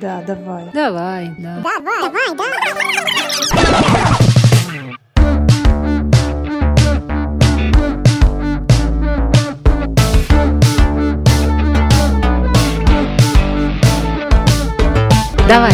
Да, давай. Давай, да. Давай, давай, да. Давай,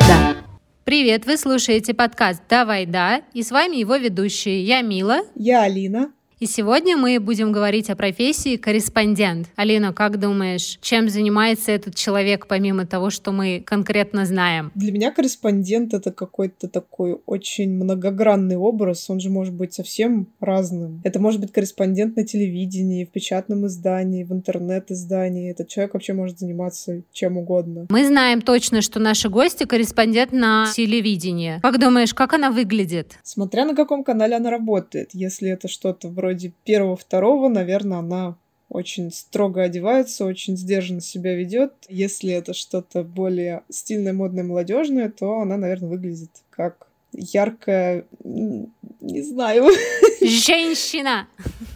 да. Привет, вы слушаете подкаст «Давай, да» и с вами его ведущие. Я Мила, Я Алина. И сегодня мы будем говорить о профессии корреспондент. Алина, как думаешь, чем занимается этот человек, помимо того, что мы конкретно знаем? Для меня корреспондент — это какой-то такой очень многогранный образ. Он же может быть совсем разным. Это может быть корреспондент на телевидении, в печатном издании, в интернет-издании. Этот человек вообще может заниматься чем угодно. Мы знаем точно, что наши гости корреспондент на телевидении. Как думаешь, как она выглядит? Смотря на каком канале она работает. Если это что-то вроде первого-второго, наверное, она очень строго одевается, очень сдержанно себя ведет. Если это что-то более стильное, модное, молодежное, то она, наверное, выглядит как яркая, не знаю, Женщина!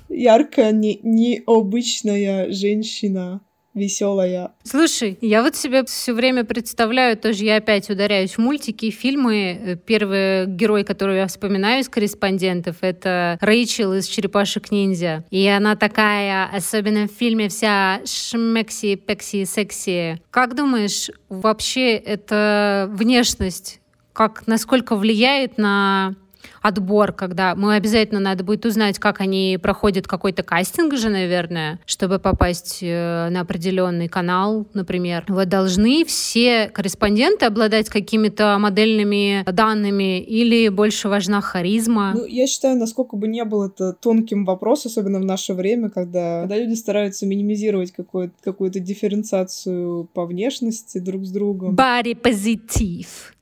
яркая, не, необычная женщина, веселая. Слушай, я вот себе все время представляю, тоже я опять ударяюсь в мультики, фильмы. Э, Первый герой, которого я вспоминаю из корреспондентов, это Рэйчел из «Черепашек-ниндзя». И она такая, особенно в фильме, вся шмекси, пекси, секси. Как думаешь, вообще эта внешность, как, насколько влияет на отбор, когда мы обязательно надо будет узнать, как они проходят какой-то кастинг же, наверное, чтобы попасть э, на определенный канал, например. Вот должны все корреспонденты обладать какими-то модельными данными или больше важна харизма? Ну, я считаю, насколько бы не был это тонким вопрос, особенно в наше время, когда, когда люди стараются минимизировать какую- какую-то дифференциацию по внешности друг с другом. Body позитив.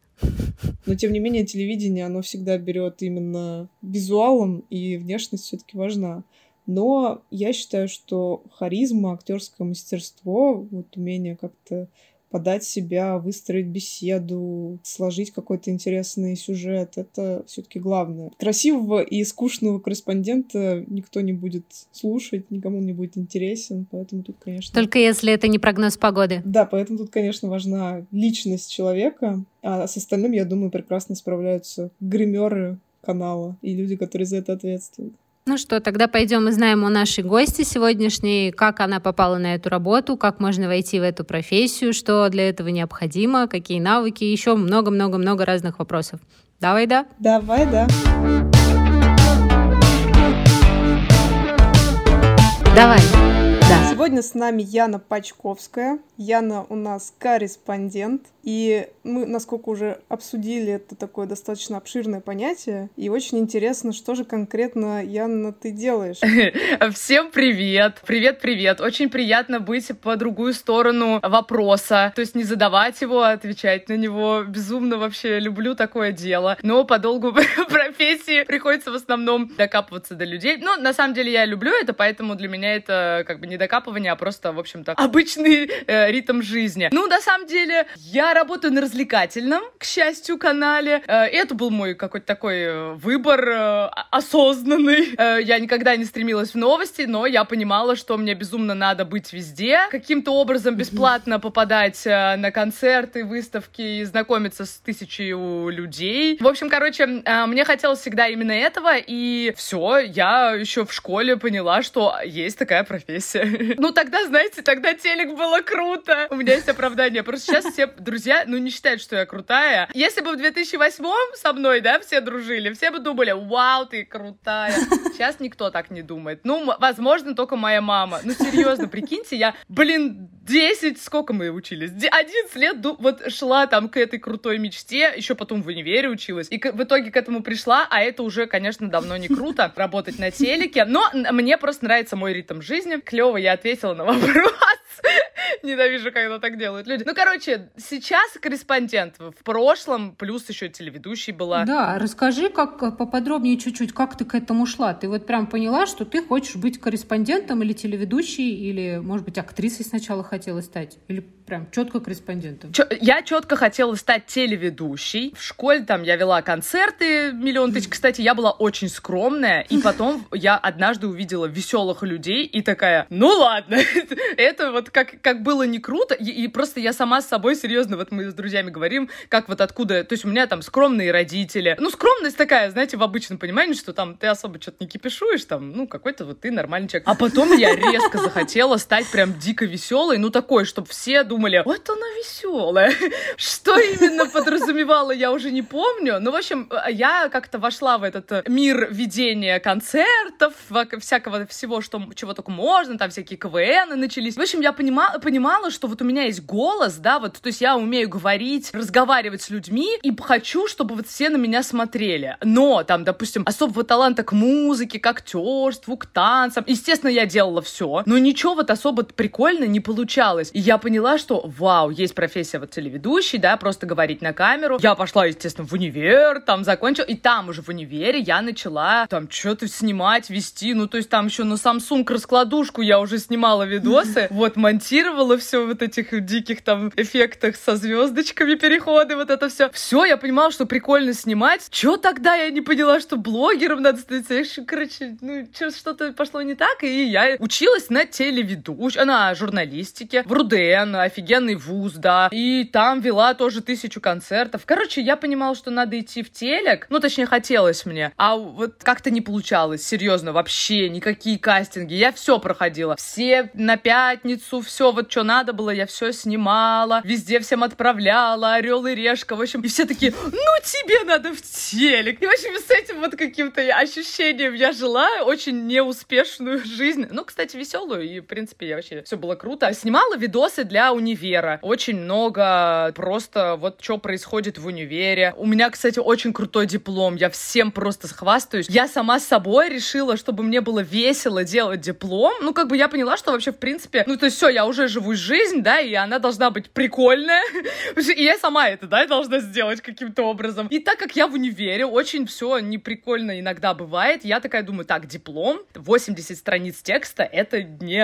Но тем не менее, телевидение, оно всегда берет именно визуалом, и внешность все-таки важна. Но я считаю, что харизма, актерское мастерство, вот умение как-то подать себя, выстроить беседу, сложить какой-то интересный сюжет, это все-таки главное. Красивого и скучного корреспондента никто не будет слушать, никому он не будет интересен, поэтому тут, конечно... Только если это не прогноз погоды. Да, поэтому тут, конечно, важна личность человека, а с остальным, я думаю, прекрасно справляются гримеры канала и люди, которые за это ответствуют. Ну что, тогда пойдем узнаем у нашей гости сегодняшней, как она попала на эту работу, как можно войти в эту профессию, что для этого необходимо, какие навыки, еще много-много-много разных вопросов. Давай, да? Давай, да. Давай. Сегодня с нами Яна Пачковская. Яна у нас корреспондент. И мы, насколько уже обсудили, это такое достаточно обширное понятие. И очень интересно, что же конкретно, Яна, ты делаешь? Всем привет! Привет-привет! Очень приятно быть по другую сторону вопроса. То есть не задавать его, а отвечать на него. Безумно вообще люблю такое дело. Но по долгу профессии приходится в основном докапываться до людей. Но на самом деле я люблю это, поэтому для меня это как бы не докапывание, а просто, в общем-то, обычный э, ритм жизни. Ну, на самом деле, я работаю на развлекательном, к счастью, канале. Э, это был мой какой-то такой э, выбор э, осознанный. Э, я никогда не стремилась в новости, но я понимала, что мне безумно надо быть везде, каким-то образом бесплатно попадать э, на концерты, выставки и знакомиться с тысячей людей. В общем, короче, э, мне хотелось всегда именно этого, и все, я еще в школе поняла, что есть такая профессия. Ну, тогда, знаете, тогда телек было круто. У меня есть оправдание. Просто сейчас все друзья, ну, не считают, что я крутая. Если бы в 2008 со мной, да, все дружили, все бы думали, вау, ты крутая. Сейчас никто так не думает. Ну, возможно, только моя мама. Ну, серьезно, прикиньте, я, блин, 10, сколько мы учились? Де- 11 лет вот шла там к этой крутой мечте, еще потом в универе училась, и в итоге к этому пришла, а это уже, конечно, давно не круто, работать на телеке, но мне просто нравится мой ритм жизни. Клево я ответила на вопрос. Ненавижу, когда так делают люди. Ну, короче, сейчас корреспондент, в прошлом плюс еще телеведущий была. Да, расскажи как э, поподробнее чуть-чуть, как ты к этому шла. Ты вот прям поняла, что ты хочешь быть корреспондентом или телеведущей, или, может быть, актрисой сначала хотела стать? Или прям четко корреспондентом? Чё- Я четко хотела стать телеведущей. В школе там я вела концерты, миллион тысяч. Кстати, я была очень скромная. И потом я однажды увидела веселых людей и такая, ну ладно, это вот как, как как было не круто, и, и просто я сама с собой серьезно, вот мы с друзьями говорим, как вот откуда, то есть у меня там скромные родители. Ну, скромность такая, знаете, в обычном понимании, что там ты особо что-то не кипишуешь, там, ну, какой-то вот ты нормальный человек. А потом я резко захотела стать прям дико веселой, ну, такой, чтобы все думали, вот она веселая. Что именно подразумевала, я уже не помню. Ну, в общем, я как-то вошла в этот мир ведения концертов, всякого всего, что, чего только можно, там всякие КВН начались. В общем, я понимала, понимала, что вот у меня есть голос, да, вот, то есть я умею говорить, разговаривать с людьми, и хочу, чтобы вот все на меня смотрели. Но там, допустим, особого таланта к музыке, к актерству, к танцам. Естественно, я делала все, но ничего вот особо прикольно не получалось. И я поняла, что вау, есть профессия вот телеведущий, да, просто говорить на камеру. Я пошла, естественно, в универ, там закончила, и там уже в универе я начала там что-то снимать, вести, ну, то есть там еще на Samsung раскладушку я уже снимала видосы, вот, монтировала все вот этих диких там эффектах со звездочками переходы, вот это все. Все, я понимала, что прикольно снимать. Че тогда я не поняла, что блогером надо стать? Короче, ну, что-то пошло не так, и я училась на телеведущей, на журналистике, в РУДН, офигенный вуз, да, и там вела тоже тысячу концертов. Короче, я понимала, что надо идти в телек, ну, точнее, хотелось мне, а вот как-то не получалось, серьезно, вообще, никакие кастинги, я все проходила, все на пятницу, все вот что надо было, я все снимала, везде всем отправляла, Орел и Решка, в общем, и все такие, ну, тебе надо в телек. И, в общем, с этим вот каким-то ощущением я жила очень неуспешную жизнь. Ну, кстати, веселую, и, в принципе, я вообще все было круто. Снимала видосы для универа. Очень много просто вот что происходит в универе. У меня, кстати, очень крутой диплом. Я всем просто хвастаюсь. Я сама с собой решила, чтобы мне было весело делать диплом. Ну, как бы я поняла, что вообще, в принципе, ну, то есть все, я уже живу жизнь, да, и она должна быть прикольная. И я сама это, да, должна сделать каким-то образом. И так как я в универе, очень все неприкольно иногда бывает, я такая думаю, так, диплом, 80 страниц текста, это не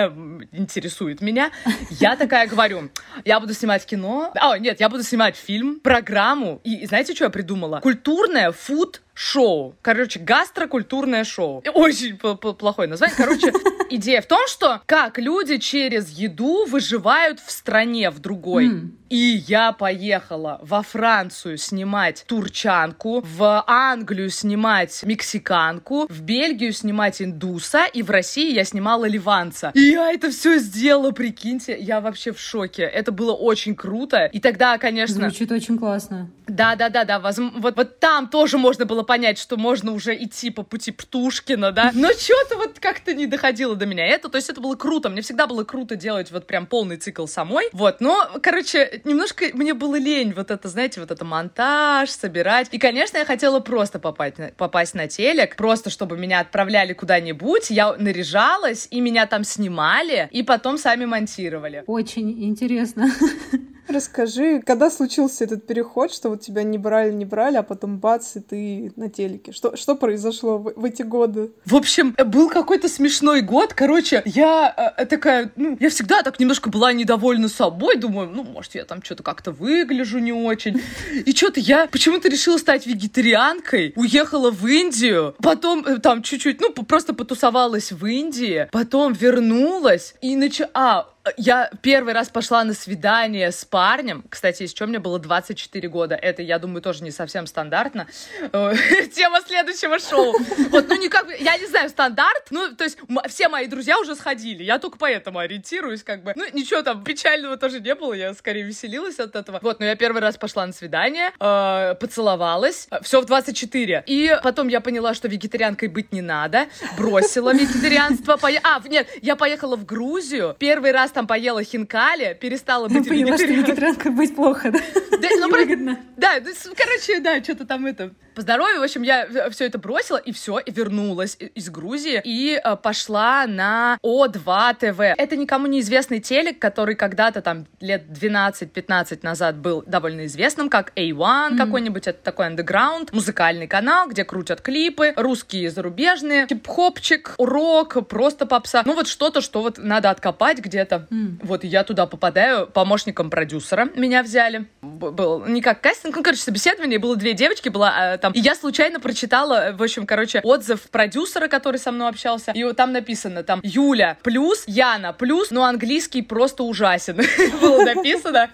интересует меня. Я такая говорю, я буду снимать кино, а, нет, я буду снимать фильм, программу, и знаете, что я придумала? Культурное фуд шоу. Короче, гастрокультурное шоу. Очень плохое название. Короче, идея в том, что как люди через еду выживают в стране в другой. Mm. И я поехала во Францию снимать турчанку, в Англию снимать мексиканку, в Бельгию снимать индуса, и в России я снимала ливанца. И я это все сделала, прикиньте, я вообще в шоке. Это было очень круто. И тогда, конечно... Звучит очень классно. Да-да-да-да, вот, вот там тоже можно было понять, что можно уже идти по пути Птушкина, да, но что-то вот как-то не доходило до меня это, то есть это было круто, мне всегда было круто делать вот прям полный цикл самой, вот, но, короче, немножко мне было лень вот это, знаете, вот это монтаж, собирать, и, конечно, я хотела просто попасть на, попасть на телек, просто чтобы меня отправляли куда-нибудь, я наряжалась, и меня там снимали, и потом сами монтировали. Очень интересно. Расскажи, когда случился этот переход, что вот тебя не брали, не брали, а потом бац, и ты на телеке. Что, что произошло в, в эти годы? В общем, был какой-то смешной год. Короче, я э, такая, ну, я всегда так немножко была недовольна собой. Думаю, ну, может, я там что-то как-то выгляжу не очень. И что-то я почему-то решила стать вегетарианкой. Уехала в Индию. Потом э, там чуть-чуть, ну, просто потусовалась в Индии. Потом вернулась и начала... А, я первый раз пошла на свидание с парнем. Кстати, из чего мне было 24 года. Это, я думаю, тоже не совсем стандартно. Э, тема следующего шоу. Вот, ну, никак, я не знаю, стандарт. Ну, то есть, все мои друзья уже сходили. Я только поэтому ориентируюсь, как бы. Ну, ничего там печального тоже не было. Я скорее веселилась от этого. Вот, но я первый раз пошла на свидание, э, поцеловалась. Все в 24. И потом я поняла, что вегетарианкой быть не надо. Бросила вегетарианство. А, нет, я поехала в Грузию. Первый раз там поела хинкали, перестала быть Поняла, что вегетарианкой быть плохо, да? Да, ну, про... да, ну, короче, да, что-то там это по здоровью. В общем, я все это бросила, и все, и вернулась из Грузии, и э, пошла на О2 ТВ. Это никому неизвестный телек, который когда-то там лет 12-15 назад был довольно известным, как A1 mm-hmm. какой-нибудь, это такой андеграунд, музыкальный канал, где крутят клипы, русские, зарубежные, хип-хопчик, урок, просто попса. Ну вот что-то, что вот надо откопать где-то. Mm. Вот я туда попадаю помощником продюсера. Меня взяли. Был не как кастинг, ну, короче, собеседование, было две девочки, была э, там, и я случайно прочитала, в общем, короче, отзыв продюсера, который со мной общался, и вот там написано, там, Юля плюс, Яна плюс, но английский просто ужасен, было написано.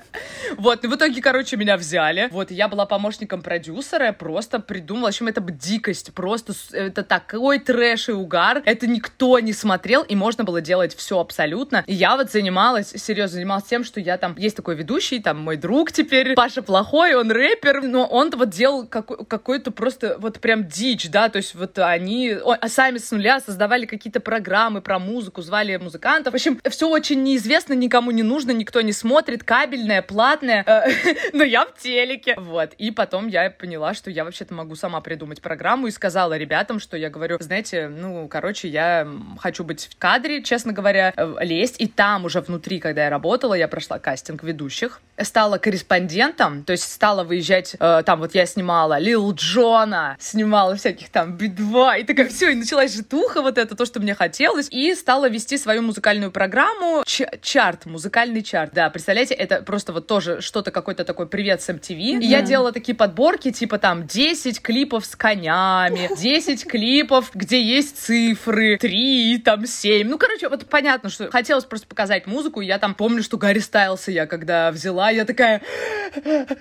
Вот, и в итоге, короче, меня взяли, вот, я была помощником продюсера, просто придумала, в общем, это дикость, просто, это такой трэш и угар, это никто не смотрел, и можно было делать все абсолютно. И я вот занималась, серьезно, занималась тем, что я там, есть такой ведущий, там, мой друг теперь, Паша Плохой, он рэпер, но он вот делал какой- какой-то просто вот прям дичь, да, то есть вот они сами с нуля создавали какие-то программы про музыку, звали музыкантов. В общем, все очень неизвестно, никому не нужно, никто не смотрит, кабельное, платное, э, но я в телеке. Вот, и потом я поняла, что я вообще-то могу сама придумать программу и сказала ребятам, что я говорю, знаете, ну, короче, я хочу быть в кадре, честно говоря, э, лезть, и там уже внутри, когда я работала, я прошла кастинг ведущих, стала корреспондентом, то есть стала выезжать, э, там вот я снимала Лил Джона, снимала всяких там Би-2, и такая, все, и началась житуха вот это, то, что мне хотелось, и стала вести свою музыкальную программу, Ч- чарт, музыкальный чарт, да, представляете, это просто вот тоже что-то какой-то такой привет с MTV, и я делала такие подборки, типа там 10 клипов с конями, 10 клипов, где есть цифры, 3, там 7, ну, короче, вот понятно, что хотелось просто показать музыку, я там помню, что Гарри Стайлса я когда взяла, я такая,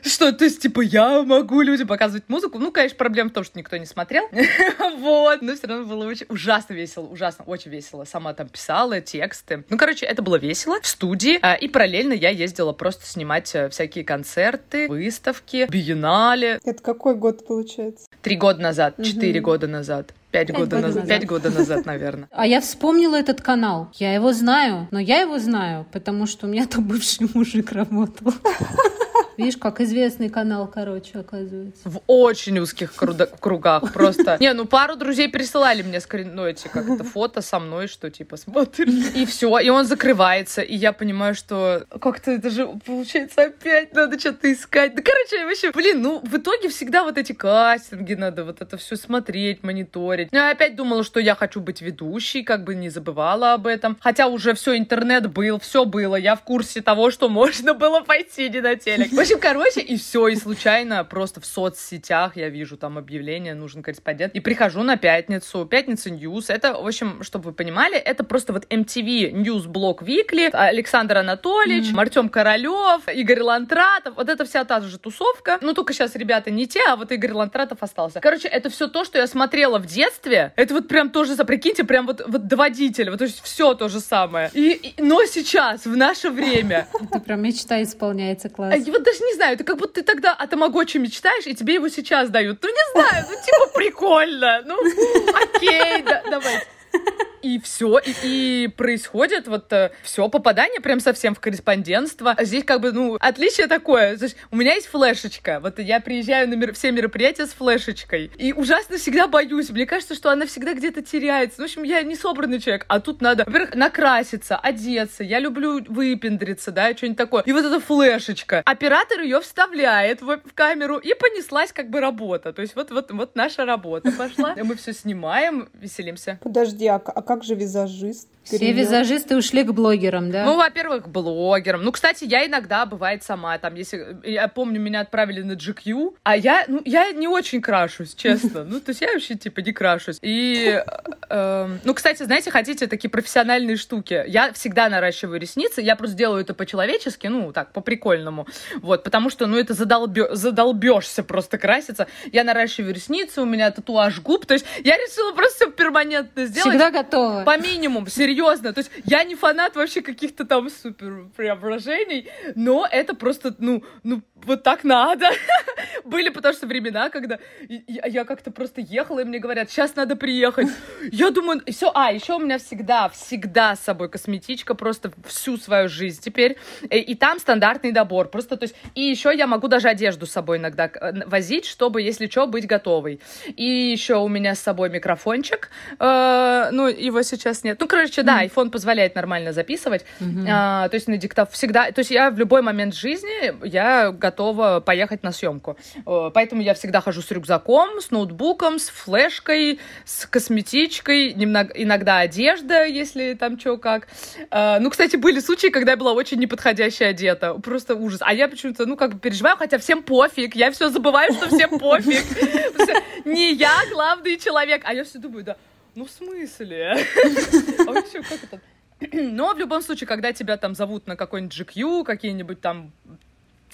что, то есть, типа, я могу людям показывать музыку, ну, конечно, проблема в том, что никто не смотрел, вот, но все равно было очень ужасно весело, ужасно, очень весело, сама там писала тексты, ну, короче, это было весело в студии, а, и параллельно я ездила просто снимать э, всякие концерты, выставки, биеннале, Это какой год получается? три года назад, четыре года назад. Пять года года назад, назад. пять года назад, наверное. А я вспомнила этот канал. Я его знаю, но я его знаю, потому что у меня там бывший мужик работал. Видишь, как известный канал, короче, оказывается. В очень узких кругах просто. Не, ну пару друзей присылали мне скрин, ну эти, как это, фото со мной, что типа смотри. И все, и он закрывается, и я понимаю, что как-то это же, получается, опять надо что-то искать. Да, короче, вообще, блин, ну в итоге всегда вот эти кастинги надо вот это все смотреть, мониторить. Ну, я опять думала, что я хочу быть ведущей, как бы не забывала об этом. Хотя уже все, интернет был, все было, я в курсе того, что можно было пойти не на телек. Общем, короче, и все, и случайно просто в соцсетях я вижу там объявление, нужен корреспондент, и прихожу на пятницу, Пятница News. Это, в общем, чтобы вы понимали, это просто вот MTV News Block Weekly, Александр Анатолич, Артем Королев, Игорь Лантратов, вот это вся та же тусовка. Ну, только сейчас ребята не те, а вот Игорь Лантратов остался. Короче, это все то, что я смотрела в детстве. Это вот прям тоже, прикиньте, прям вот, вот доводитель, вот то есть все то же самое. И, и- но сейчас, в наше время, Это прям мечта исполняется а классно. я вот даже не знаю, это как будто ты тогда о Тамагочи мечтаешь, и тебе его сейчас дают. Ну, не знаю, ну, типа, прикольно. Ну, окей, да, давай. И все, и, и происходит вот все попадание прям совсем в корреспондентство. Здесь как бы, ну, отличие такое. Есть у меня есть флешечка. Вот я приезжаю на мер- все мероприятия с флешечкой. И ужасно всегда боюсь. Мне кажется, что она всегда где-то теряется. Ну, в общем, я не собранный человек. А тут надо, во-первых, накраситься, одеться. Я люблю выпендриться, да, что-нибудь такое. И вот эта флешечка. Оператор ее вставляет в, в камеру, и понеслась как бы работа. То есть вот, вот, вот наша работа пошла. Мы все снимаем, веселимся. Подожди, а, а как же визажист? Все визажисты ушли к блогерам, да? Ну, во-первых, к блогерам. Ну, кстати, я иногда, бывает, сама, там, если... Я помню, меня отправили на GQ, а я, ну, я не очень крашусь, честно. Ну, то есть я вообще, типа, не крашусь. И, эм, ну, кстати, знаете, хотите такие профессиональные штуки? Я всегда наращиваю ресницы, я просто делаю это по-человечески, ну, так, по-прикольному. Вот, потому что, ну, это задолбё... задолбешься просто краситься. Я наращиваю ресницы, у меня татуаж губ, то есть я решила просто всё перманентно сделать. Всегда готова. По минимуму, серьезно. То есть я не фанат вообще каких-то там супер преображений, но это просто, ну, ну, вот так надо. Были потому что времена, когда и- я, я как-то просто ехала, и мне говорят, сейчас надо приехать. Я думаю, все, а, еще у меня всегда, всегда с собой косметичка, просто всю свою жизнь теперь. И, и там стандартный добор, просто, то есть, и еще я могу даже одежду с собой иногда э, возить, чтобы, если что, быть готовой. И еще у меня с собой микрофончик, э, ну, его сейчас нет. Ну, короче, да, iPhone позволяет нормально записывать, А, то есть на диктофон всегда, то есть я в любой момент жизни, я готова поехать на съемку. Э, Поэтому я всегда хожу с рюкзаком, с ноутбуком, с флешкой, с косметичкой, немного, иногда одежда, если там что как. Э, Ну, кстати, были случаи, когда я была очень неподходяще одета. Просто ужас. А я почему-то, ну, как бы переживаю, хотя всем пофиг. Я все забываю, что всем пофиг. Не я главный человек. А я все думаю, да, ну, в смысле? А вообще, как это? Но в любом случае, когда тебя там зовут на какой-нибудь GQ, какие-нибудь там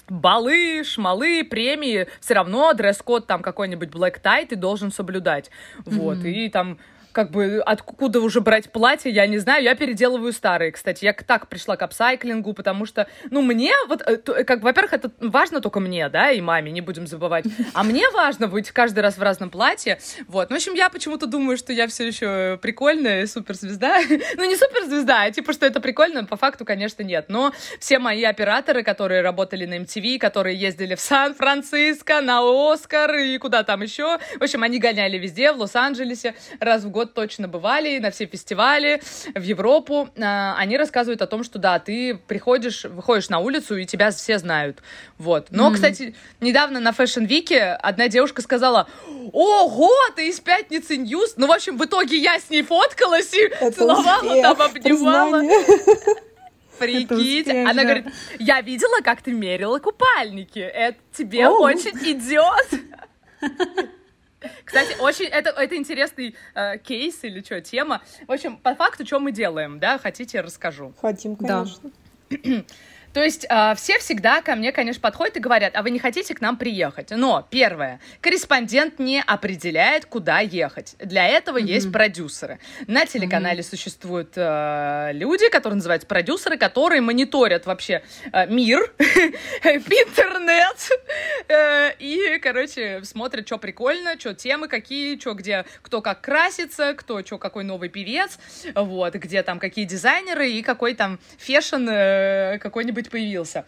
балы, шмалы, премии, все равно дресс-код там какой-нибудь black tie ты должен соблюдать. Вот, и там как бы откуда уже брать платье, я не знаю, я переделываю старые, кстати. Я так пришла к апсайклингу, потому что, ну, мне вот, э, то- как, во-первых, это важно только мне, да, и маме, не будем забывать. А мне важно быть каждый раз в разном платье. Вот, ну, в общем, я почему-то думаю, что я все еще прикольная суперзвезда. ну, не суперзвезда, а типа, что это прикольно, по факту, конечно, нет. Но все мои операторы, которые работали на MTV, которые ездили в Сан-Франциско, на Оскар и куда там еще, в общем, они гоняли везде, в Лос-Анджелесе, раз в год точно бывали, на все фестивали, в Европу. А, Они рассказывают о том, что да, ты приходишь, выходишь на улицу, и тебя все знают. Вот. Но, кстати, недавно на Fashion Week одна девушка сказала, ого, ты из Пятницы News. Ну, в общем, в итоге я с ней фоткалась и Это целовала, успех, там обнимала. признание. Успешно. Она говорит, я видела, как ты мерила купальники. Это тебе Оу. очень идет. Кстати, очень это, это интересный э, кейс или что, тема. В общем, по факту, что мы делаем, да, хотите, расскажу. Хотим, Да. То есть э, все всегда ко мне, конечно, подходят и говорят, а вы не хотите к нам приехать? Но, первое, корреспондент не определяет, куда ехать. Для этого есть продюсеры. На телеканале существуют э, люди, которые называются продюсеры, которые мониторят вообще э, мир, интернет, э, и, короче, смотрят, что прикольно, что темы какие, что где, кто как красится, кто что какой новый певец, вот, где там какие дизайнеры и какой там fashion э, какой-нибудь появился.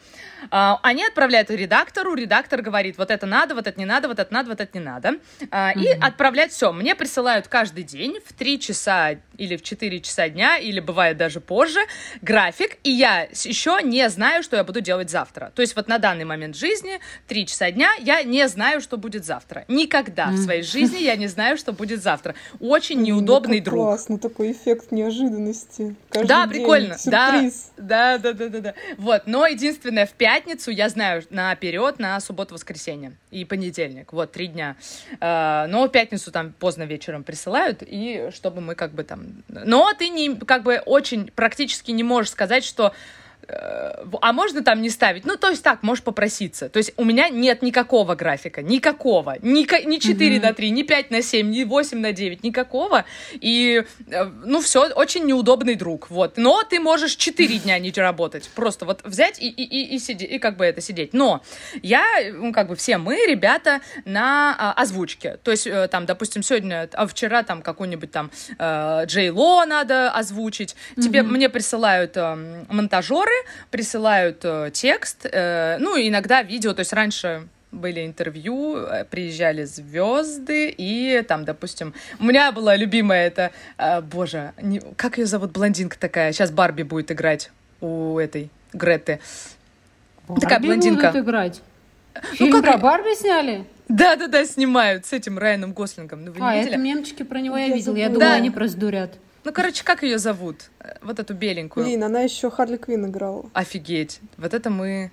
А, Они отправляют редактору, редактор говорит, вот это надо, вот это не надо, вот это надо, вот это не надо. А, И отправлять все. Мне присылают каждый день в 3 часа или в 4 часа дня, или бывает даже позже, график, и я еще не знаю, что я буду делать завтра. То есть вот на данный момент жизни, 3 часа дня, я не знаю, что будет завтра. Никогда в своей жизни я не знаю, что будет завтра. Очень неудобный Ну, друг. Классно, такой эффект неожиданности. Каждый Да, прикольно. Сюрприз. да, да, да, да, да. Вот, но единственное, в пятницу я знаю наперед на субботу-воскресенье и понедельник. Вот, три дня. А, Но пятницу там поздно вечером присылают, и чтобы мы как бы там... Но ты не, как бы очень практически не можешь сказать, что э, а можно там не ставить? Ну, то есть так, можешь попроситься. То есть у меня нет никакого графика, никакого. Ни, ни 4 на 3, ни 5 на 7, ни 8 на 9, никакого. И, э, ну, все, очень неудобный друг, вот. Но ты можешь 4 дня не работать. Просто вот взять и, и, и, и, сиди- и как бы это сидеть. Но я, ну, как бы все мы, ребята, на а, озвучке. То есть, э, там, допустим, сегодня, а вчера там какой-нибудь там э, Джей Ло надо озвучить. Тебе, мне присылают э, монтажеры, присылают э, текст, э, ну, иногда видео, то есть раньше были интервью, э, приезжали звезды, и там, допустим, у меня была любимая это, э, боже, не- как ее зовут, блондинка такая, сейчас Барби будет играть у этой Греты. Такая Барби блондинка. будут играть. Фильм как- про Барби сняли? Да-да-да, снимают с этим Райаном Гослингом. Ну, вы А, видели? это мемчики про него я Я видела. Я думала, Да. они просто дурят. Ну, короче, как ее зовут? Э, Вот эту беленькую. Блин, она еще Харли Квин играла. Офигеть. Вот это мы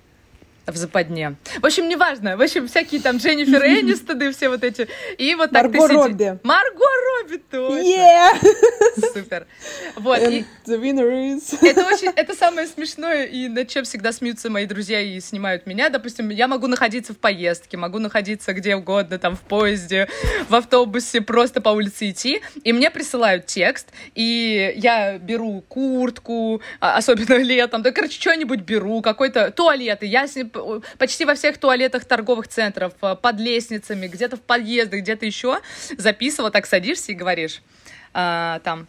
в западне. В общем, неважно. В общем, всякие там Дженнифер Энистон все вот эти. И вот так Марго ты сиди- Робби. Марго Робби, точно. Yeah! Супер. Вот. и- And the winner is... Это очень, это самое смешное, и над чем всегда смеются мои друзья и снимают меня. Допустим, я могу находиться в поездке, могу находиться где угодно, там, в поезде, в автобусе, просто по улице идти, и мне присылают текст, и я беру куртку, а, особенно летом, да, короче, что-нибудь беру, какой-то туалеты. Я с ним почти во всех туалетах торговых центров, а, под лестницами, где-то в подъездах, где-то еще записывала, так садишься и говоришь, а, там,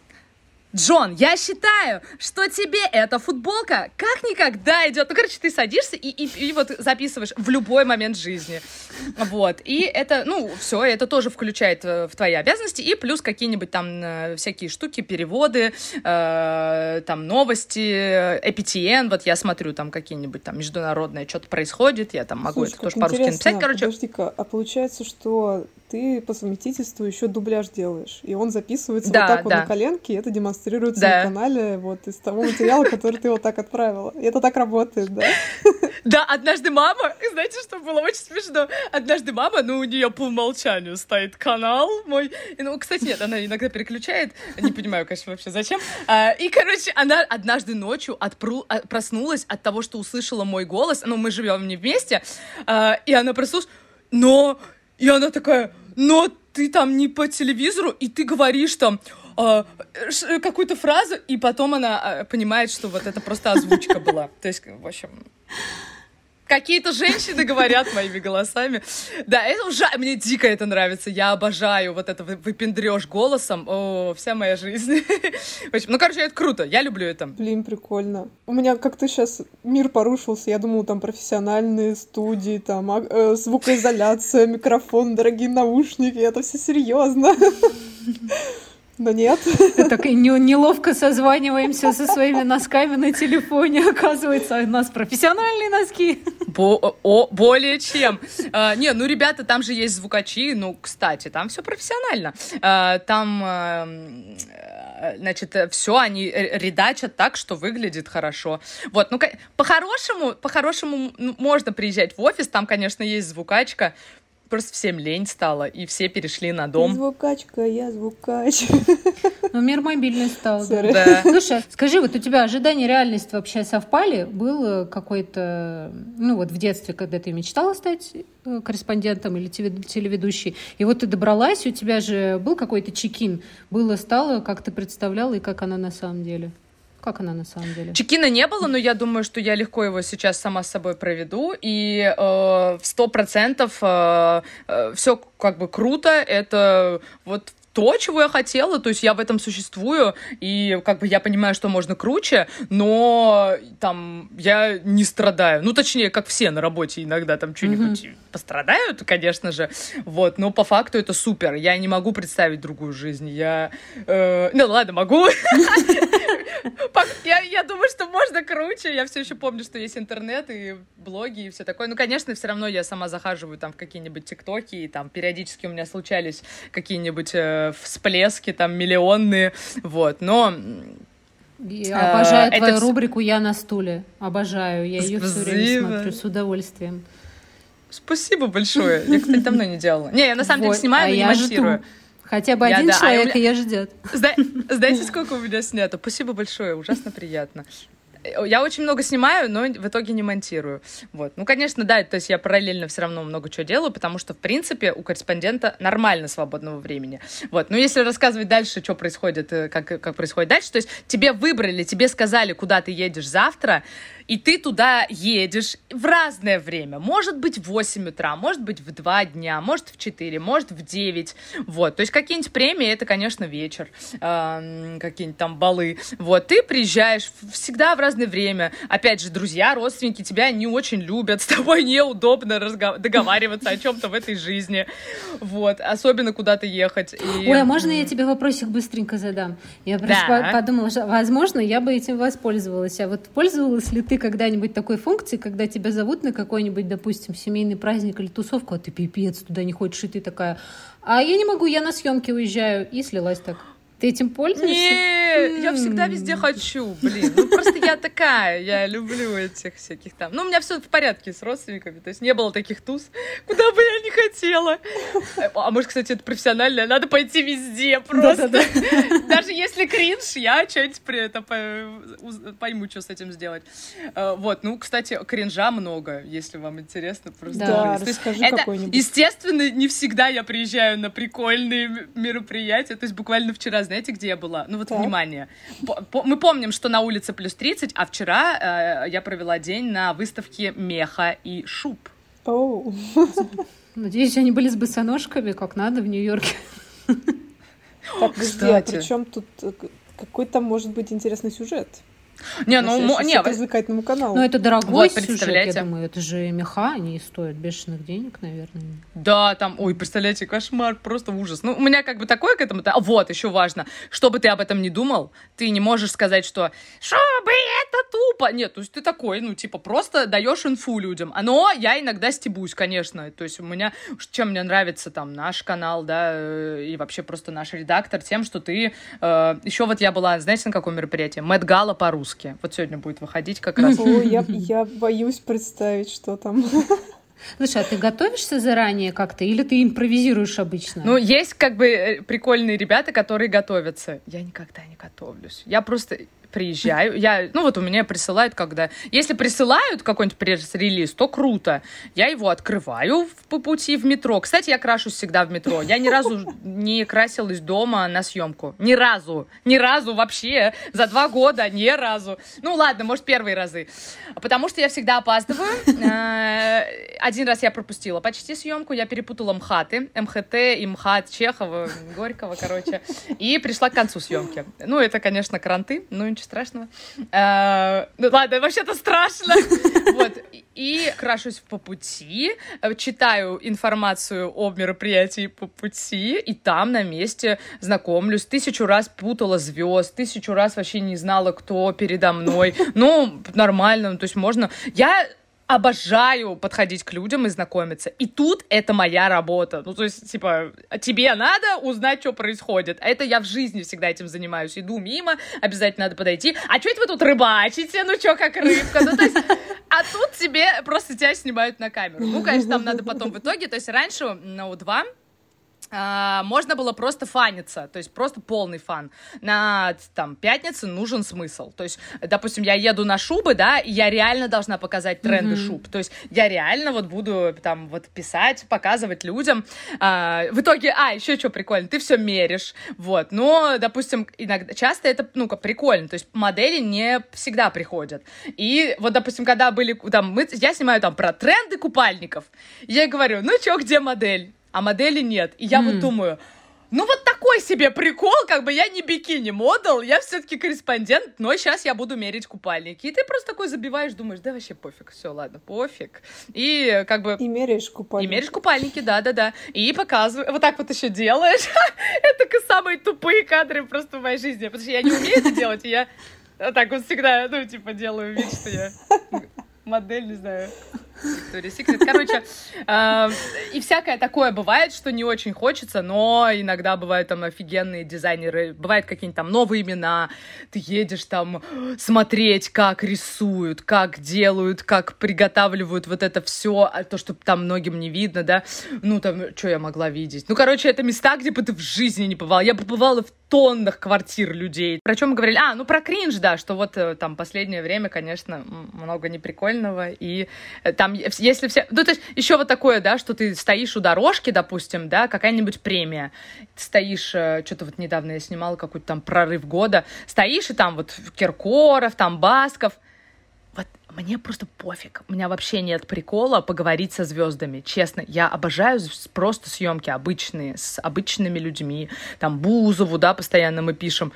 Джон, я считаю, что тебе эта футболка как никогда идет. Ну, короче, ты садишься и, и, и вот записываешь в любой момент жизни. Вот. И это, ну, все, это тоже включает э, в твои обязанности. И плюс какие-нибудь там э, всякие штуки, переводы, э, там новости, эпитиен. Вот я смотрю, там какие-нибудь там международные, что-то происходит, я там могу Слушай, это тоже по-русски написать. Короче, Подожди-ка, а получается, что ты по совместительству еще дубляж делаешь, и он записывается Да, вот так вот да. на коленке, и это демонстрируется Да. на канале вот из того материала, который ты вот так отправила. И это так работает, да? Да, однажды мама, знаете, что было очень смешно? Однажды мама, ну, у нее по умолчанию стоит канал мой. Ну, кстати, нет, она иногда переключает. Не понимаю, конечно, вообще зачем. А, и, короче, она однажды ночью отпру- а, проснулась от того, что услышала мой голос. Ну, мы живем не вместе. А, и она проснулась, но... И она такая, но ты там не по телевизору, и ты говоришь там ш- какую-то фразу, и потом она а, понимает, что вот это просто озвучка была. То есть, в общем, Какие-то женщины говорят моими голосами. Да, это ужасно. Мне дико это нравится. Я обожаю вот это вы- выпендрёж голосом. О, вся моя жизнь. Ну, короче, это круто. Я люблю это. Блин, прикольно. У меня как-то сейчас мир порушился. Я думала, там профессиональные студии, там а- э, звукоизоляция, микрофон, дорогие наушники. Это все серьезно. Но нет. Так и не- неловко созваниваемся со своими носками на телефоне. Оказывается, у нас профессиональные носки. Бо- о, более чем. А, не, ну, ребята, там же есть звукачи. Ну, кстати, там все профессионально. А, там, эм, э, значит, все они редачат так, что выглядит хорошо. Вот, ну, по-хорошему, по-хорошему можно приезжать в офис. Там, конечно, есть звукачка. Просто всем лень стало, и все перешли на Ты дом. звукачка, я звукач. Ну, мир мобильный стал. да. Да. Слушай, скажи, вот у тебя ожидания и реальность вообще совпали? Был э, какой-то, ну вот в детстве, когда ты мечтала стать э, корреспондентом или теле- телеведущей, и вот ты добралась, у тебя же был какой-то чекин, было, стало, как ты представляла и как она на самом деле? Как она на самом деле? Чекина не было, но я думаю, что я легко его сейчас сама с собой проведу. И э, в сто процентов все как бы круто. Это вот то, чего я хотела, то есть я в этом существую, и как бы я понимаю, что можно круче, но там я не страдаю. Ну, точнее, как все на работе иногда там что-нибудь пострадают, конечно же, вот, но по факту это супер. Я не могу представить другую жизнь. Я... э, ну, ладно, могу. Я, я думаю, что можно круче. Я все еще помню, что есть интернет и блоги и все такое. Ну, конечно, все равно я сама захаживаю там в какие-нибудь тиктоки, и там периодически у меня случались какие-нибудь э, всплески там миллионные, вот. Но Я обожаю Э, это твою всё- рубрику «Я на стуле». Обожаю. Я ее все время смотрю с удовольствием. спасибо большое. Я, кстати, давно не делала. Не, я на самом деле Вот, снимаю, а но не я монтирую. Хотя бы Я, один да, а человек меня- ее ждет. Зна- Знаете, сколько у меня снято? Спасибо большое, ужасно приятно. Я очень много снимаю, но в итоге не монтирую. Вот. Ну, конечно, да, то есть я параллельно все равно много чего делаю, потому что, в принципе, у корреспондента нормально свободного времени. Вот. Но если рассказывать дальше, что происходит, э, как, как происходит дальше, то есть тебе выбрали, тебе сказали, куда ты едешь завтра, и ты туда едешь в разное время. Может быть, в 8 утра, может быть, в 2 дня, может, в 4, может, в 9. Вот. То есть какие-нибудь премии, это, конечно, вечер. Эм, какие-нибудь там балы. Вот. Ты приезжаешь всегда в разное время. Опять же, друзья, родственники тебя не очень любят. С тобой неудобно разго- договариваться о чем-то в этой жизни. Вот. Особенно куда-то ехать. И, Ой, а можно я тебе вопросик быстренько задам? Я просто Да. по- подумала, что, возможно, я бы этим воспользовалась. А вот пользовалась ли ты когда-нибудь такой функцией, когда тебя зовут на какой-нибудь, допустим, семейный праздник или тусовку, а ты пипец туда не хочешь, и ты такая, а я не могу, я на съемки уезжаю, и слилась так. Ты этим пользуешься? Не, я всегда везде хочу, блин. Ну просто я такая, я люблю этих всяких там. Ну, у меня все в порядке с родственниками, то есть не было таких туз, куда бы я не хотела. А может, кстати, это профессионально, надо пойти везде просто. Даже если кринж, я что-нибудь при это пойму, что с этим сделать. Э, Вот, ну, кстати, кринжа много, если вам интересно просто. Да, Да, расскажи какой-нибудь. естественно, не всегда я приезжаю на прикольные мероприятия. То есть буквально вчера, знаете, где я была? Ну вот, Так. внимание. По- по- Мы помним, что на улице плюс 30, а вчера э, я провела день на выставке меха и шуб. Оу. Надеюсь, они были с босоножками, как надо в Нью-Йорке. Так, подожди, а Кстати. при чем тут... э, к- какой там может быть интересный сюжет? Не, ну, мо- не, развлекательному каналу. Ну, это дорогой Вот, сюжет, представляете? я думаю. Это же меха, они стоят бешеных денег, наверное. Да, там, ой, представляете, кошмар, просто ужас. Ну, у меня как бы такое к этому. А вот, еще важно, чтобы ты об этом не думал, ты не можешь сказать, что чтобы это тупо. Нет, то есть ты такой, ну, типа, просто даешь инфу людям. А, Но я иногда стебусь, конечно. То есть у меня, чем мне нравится там наш канал, да, э, и вообще просто наш редактор, тем, что ты... э, еще вот я была, знаете, на каком мероприятии? Мэтт Гала по-русски. Вот сегодня будет выходить как раз. Ой, я, я боюсь представить, что там. Слушай, а ты готовишься заранее как-то или ты импровизируешь обычно? Ну, есть как бы э, прикольные ребята, которые готовятся. Я никогда не готовлюсь. Я просто приезжаю, я, ну вот у меня присылают, когда... Если присылают какой-нибудь пресс-релиз, то круто. Я его открываю в- по пути в метро. Кстати, я крашусь всегда в метро. Я ни разу не красилась дома на съемку. Ни разу. Ни разу вообще. За два года ни разу. Ну ладно, может, первые разы. Потому что я всегда опаздываю. Э, Один раз я пропустила почти съемку. Я перепутала МХАТы. МХТ и МХАТ Чехова, Горького, короче. И пришла к концу съемки. Ну, это, конечно, кранты, но ничего страшного. Э, Ну, ладно, вообще-то страшно. Вот. И крашусь по пути, э, читаю информацию о мероприятии по пути, и там на месте знакомлюсь. Тысячу раз путала звезд, тысячу раз вообще не знала, кто передо мной. Ну, нормально, ну, то есть можно... Я обожаю подходить к людям и знакомиться. И тут это моя работа. Ну, то есть, типа, тебе надо узнать, что происходит. А это я в жизни всегда этим занимаюсь. Иду мимо, обязательно надо подойти. А что это вы тут рыбачите? Ну, что, как рыбка? Ну, то есть, а тут тебе просто тебя снимают на камеру. Ну, конечно, там надо потом в итоге. То есть, раньше на У2 а, можно было просто фаниться, то есть просто полный фан. На там пятнице нужен смысл. То есть, допустим, я еду на шубы, да, и я реально должна показать тренды Мгм. шуб. То есть я реально вот буду там вот писать, показывать людям. А, в итоге, а, еще что прикольно, ты все меришь, вот. Но, допустим, иногда, часто это, ну, как прикольно, то есть модели не всегда приходят. И вот, допустим, когда были там, мы, я снимаю там про тренды купальников, я говорю, ну чё, где модель? А модели нет. И я вот М. думаю, ну вот такой себе прикол, как бы я не бикини-модел, я все-таки корреспондент, но сейчас я буду мерить купальники. И ты просто такой забиваешь, думаешь, да вообще пофиг, все, ладно, пофиг. И как бы... И меряешь купальник. И меришь купальники, да-да-да. И показываю, вот так вот еще делаешь. Это самые тупые кадры просто в моей жизни, потому что я не умею это делать, и я вот так вот всегда, ну, типа, делаю вид, что я модель, не знаю, Victoria's Secret. Короче, э, и всякое такое бывает, что не очень хочется, но иногда бывают там офигенные дизайнеры, бывают какие-нибудь там новые имена, ты едешь там смотреть, как рисуют, как делают, как приготавливают вот это все, то, что там многим не видно, да, ну там, что я могла видеть? Ну, короче, это места, где бы ты в жизни не побывала. Я побывала в тоннах квартир людей. Про чем мы говорили? А, ну про кринж, да, что вот э, там последнее время, конечно, много неприкольного, и э, там, если все... Ну, то есть еще вот такое, да, что ты стоишь у дорожки, допустим, да, какая-нибудь премия, ты стоишь, что-то вот недавно я снимала какой-то там прорыв года, стоишь, и там вот Киркоров, там Басков, вот мне просто пофиг. У меня вообще нет прикола поговорить со звездами. Честно, я обожаю просто съемки обычные, с обычными людьми. Там Бузову, да, постоянно мы пишем.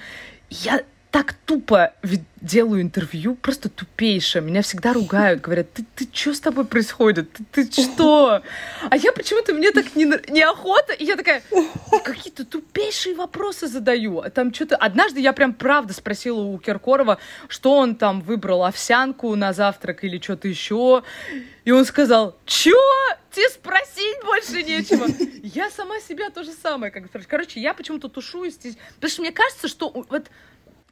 Я так тупо делаю интервью, просто тупейшее. Меня всегда ругают, говорят, ты, ты что с тобой происходит? Ты, ты что? А я почему-то, мне так не, неохота, и я такая, какие-то тупейшие вопросы задаю. А Там что-то... Однажды я прям правда спросила у Киркорова, что он там выбрал, овсянку на завтрак или что-то еще. И он сказал, чё? Тебе спросить больше нечего. Я сама себя то же самое как. Короче, я почему-то тушуюсь здесь. Потому что мне кажется, что вот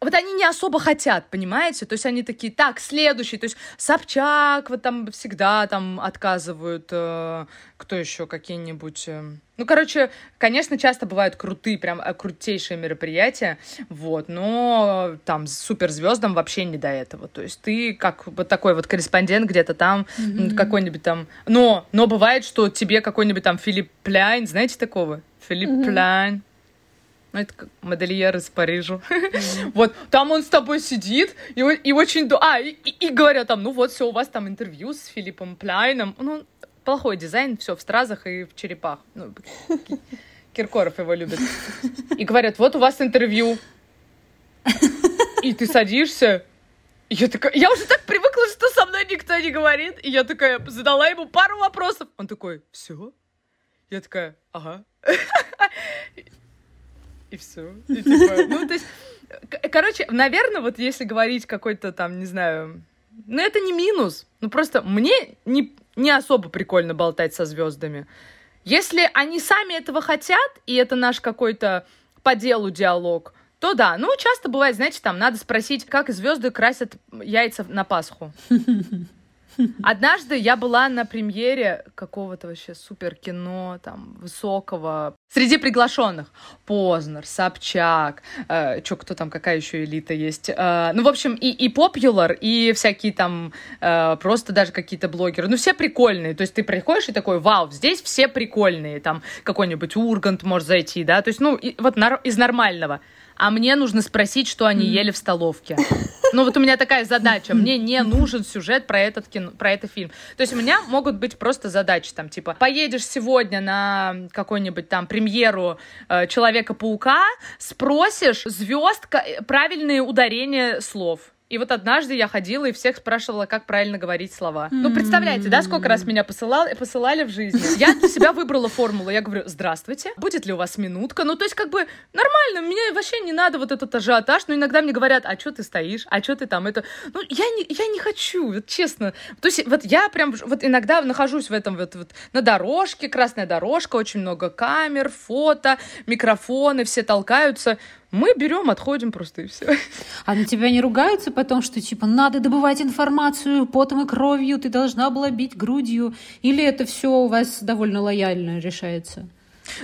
вот они не особо хотят, понимаете? То есть они такие, так, следующий, то есть Собчак вот там всегда там отказывают, э, кто еще какие-нибудь... э, Ну, короче, конечно, часто бывают крутые, прям э, крутейшие мероприятия, вот, но там суперзвездам вообще не до этого. То есть ты как вот такой вот корреспондент где-то там, м, какой-нибудь там... Но, но бывает, что тебе какой-нибудь там Филипп Пляйн, знаете такого? Филипп Мгм. Пляйн. Ну, это как модельер из Парижа. Вот, там он с тобой сидит, и, и очень... А, и, и- и говорят там, ну вот, все, у вас там интервью с Филиппом Пляйном. Ну, плохой дизайн, все в стразах и в черепах. Ну, Ки- Киркоров его любит. И говорят, вот у вас интервью. И ты садишься, и я такая, я уже так привыкла, что со мной никто не говорит. И я такая задала ему пару вопросов. Он такой, все? Я такая, ага. И все. Типа, ну, то есть, короче, наверное, вот если говорить какой-то там, не знаю, ну, это не минус. Ну, просто мне не, не особо прикольно болтать со звездами. Если они сами этого хотят, и это наш какой-то по делу диалог, то да. Ну, часто бывает, знаете, там надо спросить, как звезды красят яйца на Пасху. Однажды я была на премьере какого-то вообще супер кино, там, высокого. Среди приглашенных Познер, Собчак, э, чё, кто там, какая еще элита есть. Э, ну, в общем, и, и Popular, и всякие там э, просто даже какие-то блогеры. Ну, все прикольные. То есть ты приходишь и такой, вау, здесь все прикольные. Там какой-нибудь Ургант может зайти, да. То есть, ну, и, вот нар- из нормального а мне нужно спросить, что они ели в столовке. Ну вот у меня такая задача, мне не нужен сюжет про этот кино, про этот фильм. То есть у меня могут быть просто задачи, там типа поедешь сегодня на какой-нибудь там премьеру э, Человека-паука, спросишь звезд ка- правильные ударения слов. И вот однажды я ходила и всех спрашивала, как правильно говорить слова. Ну, представляете, да, сколько раз меня посылал, посылали в жизни. Я для себя выбрала формулу. Я говорю, здравствуйте, будет ли у вас минутка? Ну, то есть, как бы, нормально, мне вообще не надо вот этот ажиотаж, но иногда мне говорят, а что ты стоишь, а что ты там, это... Ну, я не, я не хочу, вот честно. То есть, вот я прям, вот иногда нахожусь в этом вот, вот на дорожке, красная дорожка, очень много камер, фото, микрофоны, все толкаются. Мы берем, отходим просто и все. А на тебя не ругаются потом, что типа надо добывать информацию потом и кровью, ты должна была бить грудью? Или это все у вас довольно лояльно решается?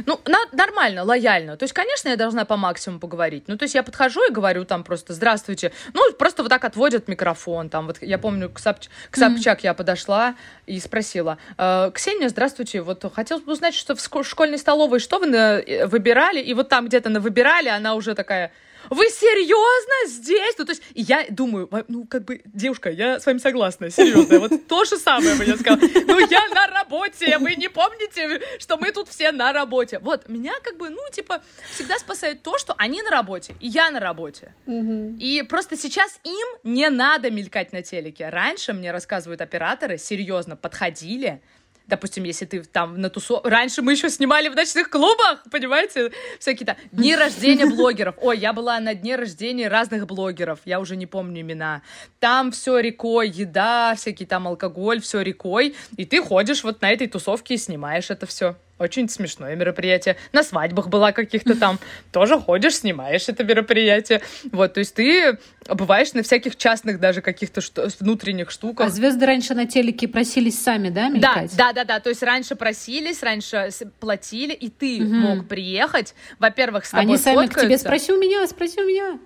Ну, на- нормально, лояльно. То есть, конечно, я должна по максимуму поговорить. Ну, то есть, я подхожу и говорю там просто «Здравствуйте». Ну, просто вот так отводят микрофон. Там вот я помню, к, Сап- к Собчак я подошла и спросила «Э, «Ксения, здравствуйте, вот хотелось бы узнать, что в школьной столовой что вы на- э, выбирали?» И вот там где-то на выбирали, она уже такая вы серьезно здесь? Ну, то есть, я думаю, ну, как бы, девушка, я с вами согласна, серьезно, вот то же самое бы я сказала. Ну, я на работе, вы не помните, что мы тут все на работе? Вот, меня как бы, ну, типа, всегда спасает то, что они на работе, и я на работе. И просто сейчас им не надо мелькать на телеке. Раньше, мне рассказывают операторы, серьезно, подходили, Допустим, если ты там на тусо... Раньше мы еще снимали в ночных клубах, понимаете? Всякие там дни рождения блогеров. Ой, я была на дне рождения разных блогеров, я уже не помню имена. Там все рекой, еда, всякий там алкоголь, все рекой. И ты ходишь вот на этой тусовке и снимаешь это все. Очень смешное мероприятие. На свадьбах была каких-то там. Тоже ходишь, снимаешь это мероприятие. Вот, то есть ты бываешь на всяких частных даже каких-то что- внутренних штуках. А звезды раньше на телеке просились сами, да, Да, мелькать? да, да, да. То есть раньше просились, раньше платили, и ты Мгм. мог приехать. Во-первых, с тобой Они сами к тебе спроси у меня, спроси у меня.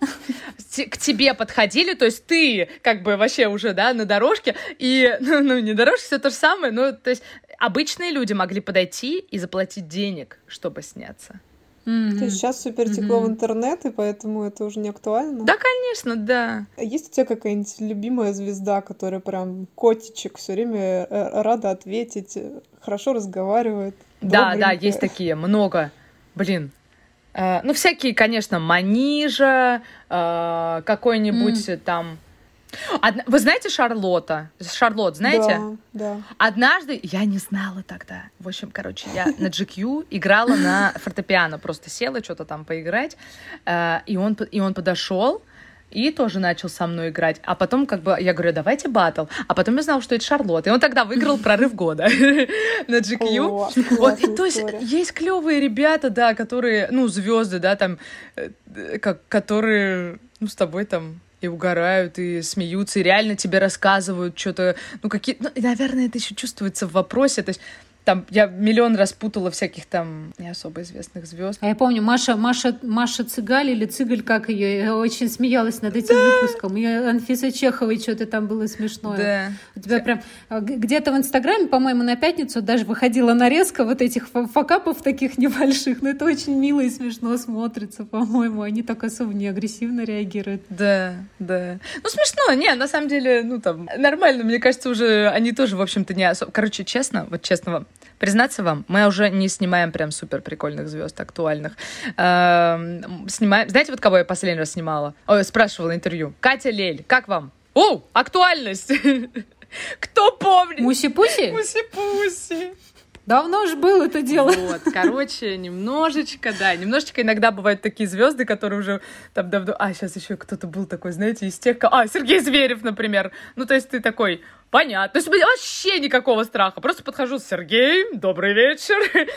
К тебе подходили, то есть ты как бы вообще уже, да, на дорожке, и, ну, ну, не дорожке, все то же самое, ну, то есть обычные люди могли подойти и заплатить денег, чтобы сняться. То есть сейчас все перетекло в интернет, и поэтому это уже не актуально. Да, конечно, да. А Есть у тебя какая-нибудь любимая звезда, которая прям котичек, все время э, рада ответить, э, хорошо разговаривает? Да, да, есть такие, много. Блин. Э, ну, всякие, конечно, Манижа, э, какой-нибудь там... Одна- Вы знаете Шарлотта? Шарлот, знаете? Да, да. Однажды, я не знала тогда. В общем, короче, я на GQ играла на фортепиано, просто села что-то там поиграть, э, и он, и он подошел, и тоже начал со мной играть. А потом, как бы, я говорю, давайте батл. А потом я знала, что это Шарлот. И он тогда выиграл прорыв года на GQ. Вот, и то есть есть клевые ребята, да, которые, ну, звезды, да, там, э, как, которые, ну, с тобой там и угорают, и смеются, и реально тебе рассказывают что-то, ну, какие, ну, и, наверное, это еще чувствуется в вопросе, то есть там я миллион раз путала всяких там не особо известных звезд. А я помню, Маша, Маша, Маша Цыгаль или Цыгаль, как ее, я очень смеялась над этим выпуском. И Анфиса Чеховой что-то там было смешное. Да. У тебя прям а, где-то в Инстаграме, по-моему, на пятницу даже выходила нарезка вот этих фа- факапов таких небольших. Но это очень мило и смешно смотрится, по-моему. Они так особо не агрессивно реагируют. Да, да. Ну, смешно, не, на самом деле, ну, там, нормально, мне кажется, уже они тоже, в общем-то, не особо... Короче, честно, вот честно вам, Признаться вам, мы уже не снимаем прям супер прикольных звезд, актуальных. Эм, снимаем... Знаете, вот кого я последний раз снимала? Ой, спрашивала интервью. Катя Лель, как вам? О, актуальность! Кто помнит? Муси-пуси? Муси-пуси. Давно же было это дело. Вот, короче, немножечко, да, немножечко иногда бывают такие звезды, которые уже там давно... А, сейчас еще кто-то был такой, знаете, из тех... А, Сергей Зверев, например. Ну, то есть ты такой, понятно. То есть вообще никакого страха. Просто подхожу с Сергеем, добрый вечер.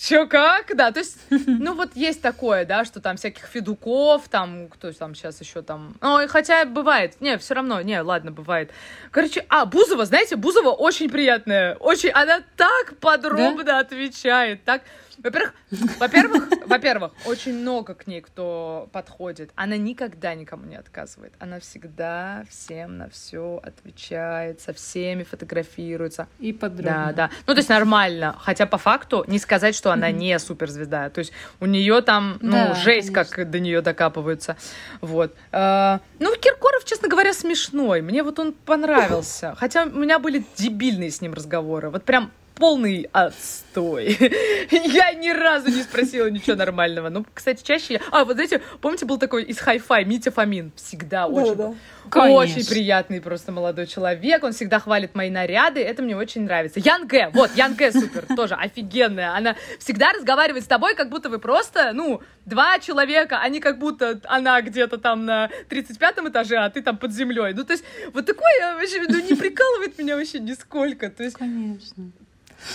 Чё, как? Да, то есть, ну вот есть такое, да, что там всяких Федуков, там, кто там сейчас еще там... Ну, хотя бывает, не, все равно, не, ладно, бывает. Короче, а, Бузова, знаете, Бузова очень приятная, очень, она так подробно да? отвечает, так... Во-первых, во-первых, во-первых, очень много к ней кто подходит. Она никогда никому не отказывает. Она всегда всем на все отвечает, со всеми фотографируется. И подробно. Да, да. Ну, то есть нормально. Хотя по факту не сказать, что она не суперзвезда. То есть у нее там, ну, да, жесть, конечно. как до нее докапываются. Вот. А, ну, Киркоров, честно говоря, смешной. Мне вот он понравился. Хотя у меня были дебильные с ним разговоры. Вот прям полный отстой. я ни разу не спросила ничего нормального. Ну, кстати, чаще я... А, вот знаете, помните, был такой из хай-фай Митя Фомин? Всегда очень... Да, да. Очень приятный просто молодой человек. Он всегда хвалит мои наряды. Это мне очень нравится. Ян Гэ. Вот, Ян Гэ супер. Тоже офигенная. Она всегда разговаривает с тобой, как будто вы просто, ну, два человека, а не как будто она где-то там на 35 этаже, а ты там под землей. Ну, то есть, вот такое вообще, ну, не прикалывает меня вообще нисколько. То есть, Конечно.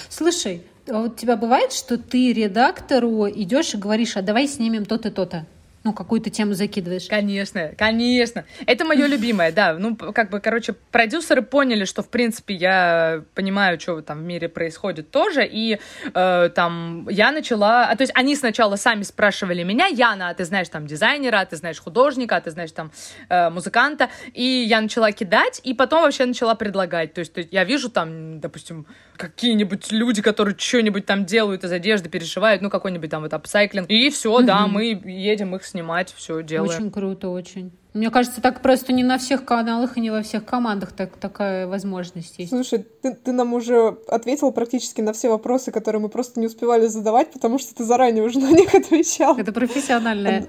Слушай, а у тебя бывает, что ты редактору идешь и говоришь, а давай снимем то-то, то-то? ну, какую-то тему закидываешь. Конечно, конечно. Это мое любимое, да. Ну, как бы, короче, продюсеры поняли, что, в принципе, я понимаю, что там в мире происходит тоже, и э, там я начала... А, то есть они сначала сами спрашивали меня, Яна, а ты знаешь там дизайнера, а ты знаешь художника, а ты знаешь там э, музыканта, и я начала кидать, и потом вообще начала предлагать. То есть, то есть я вижу там, допустим, какие-нибудь люди, которые что-нибудь там делают из одежды, перешивают, ну, какой-нибудь там вот апсайклинг, и все, да, мы едем их снимать, все делаем. Очень круто, очень. Мне кажется, так просто не на всех каналах и не во всех командах так, такая возможность есть. Слушай, ты, ты нам уже ответил практически на все вопросы, которые мы просто не успевали задавать, потому что ты заранее уже на них отвечал. Это профессиональное.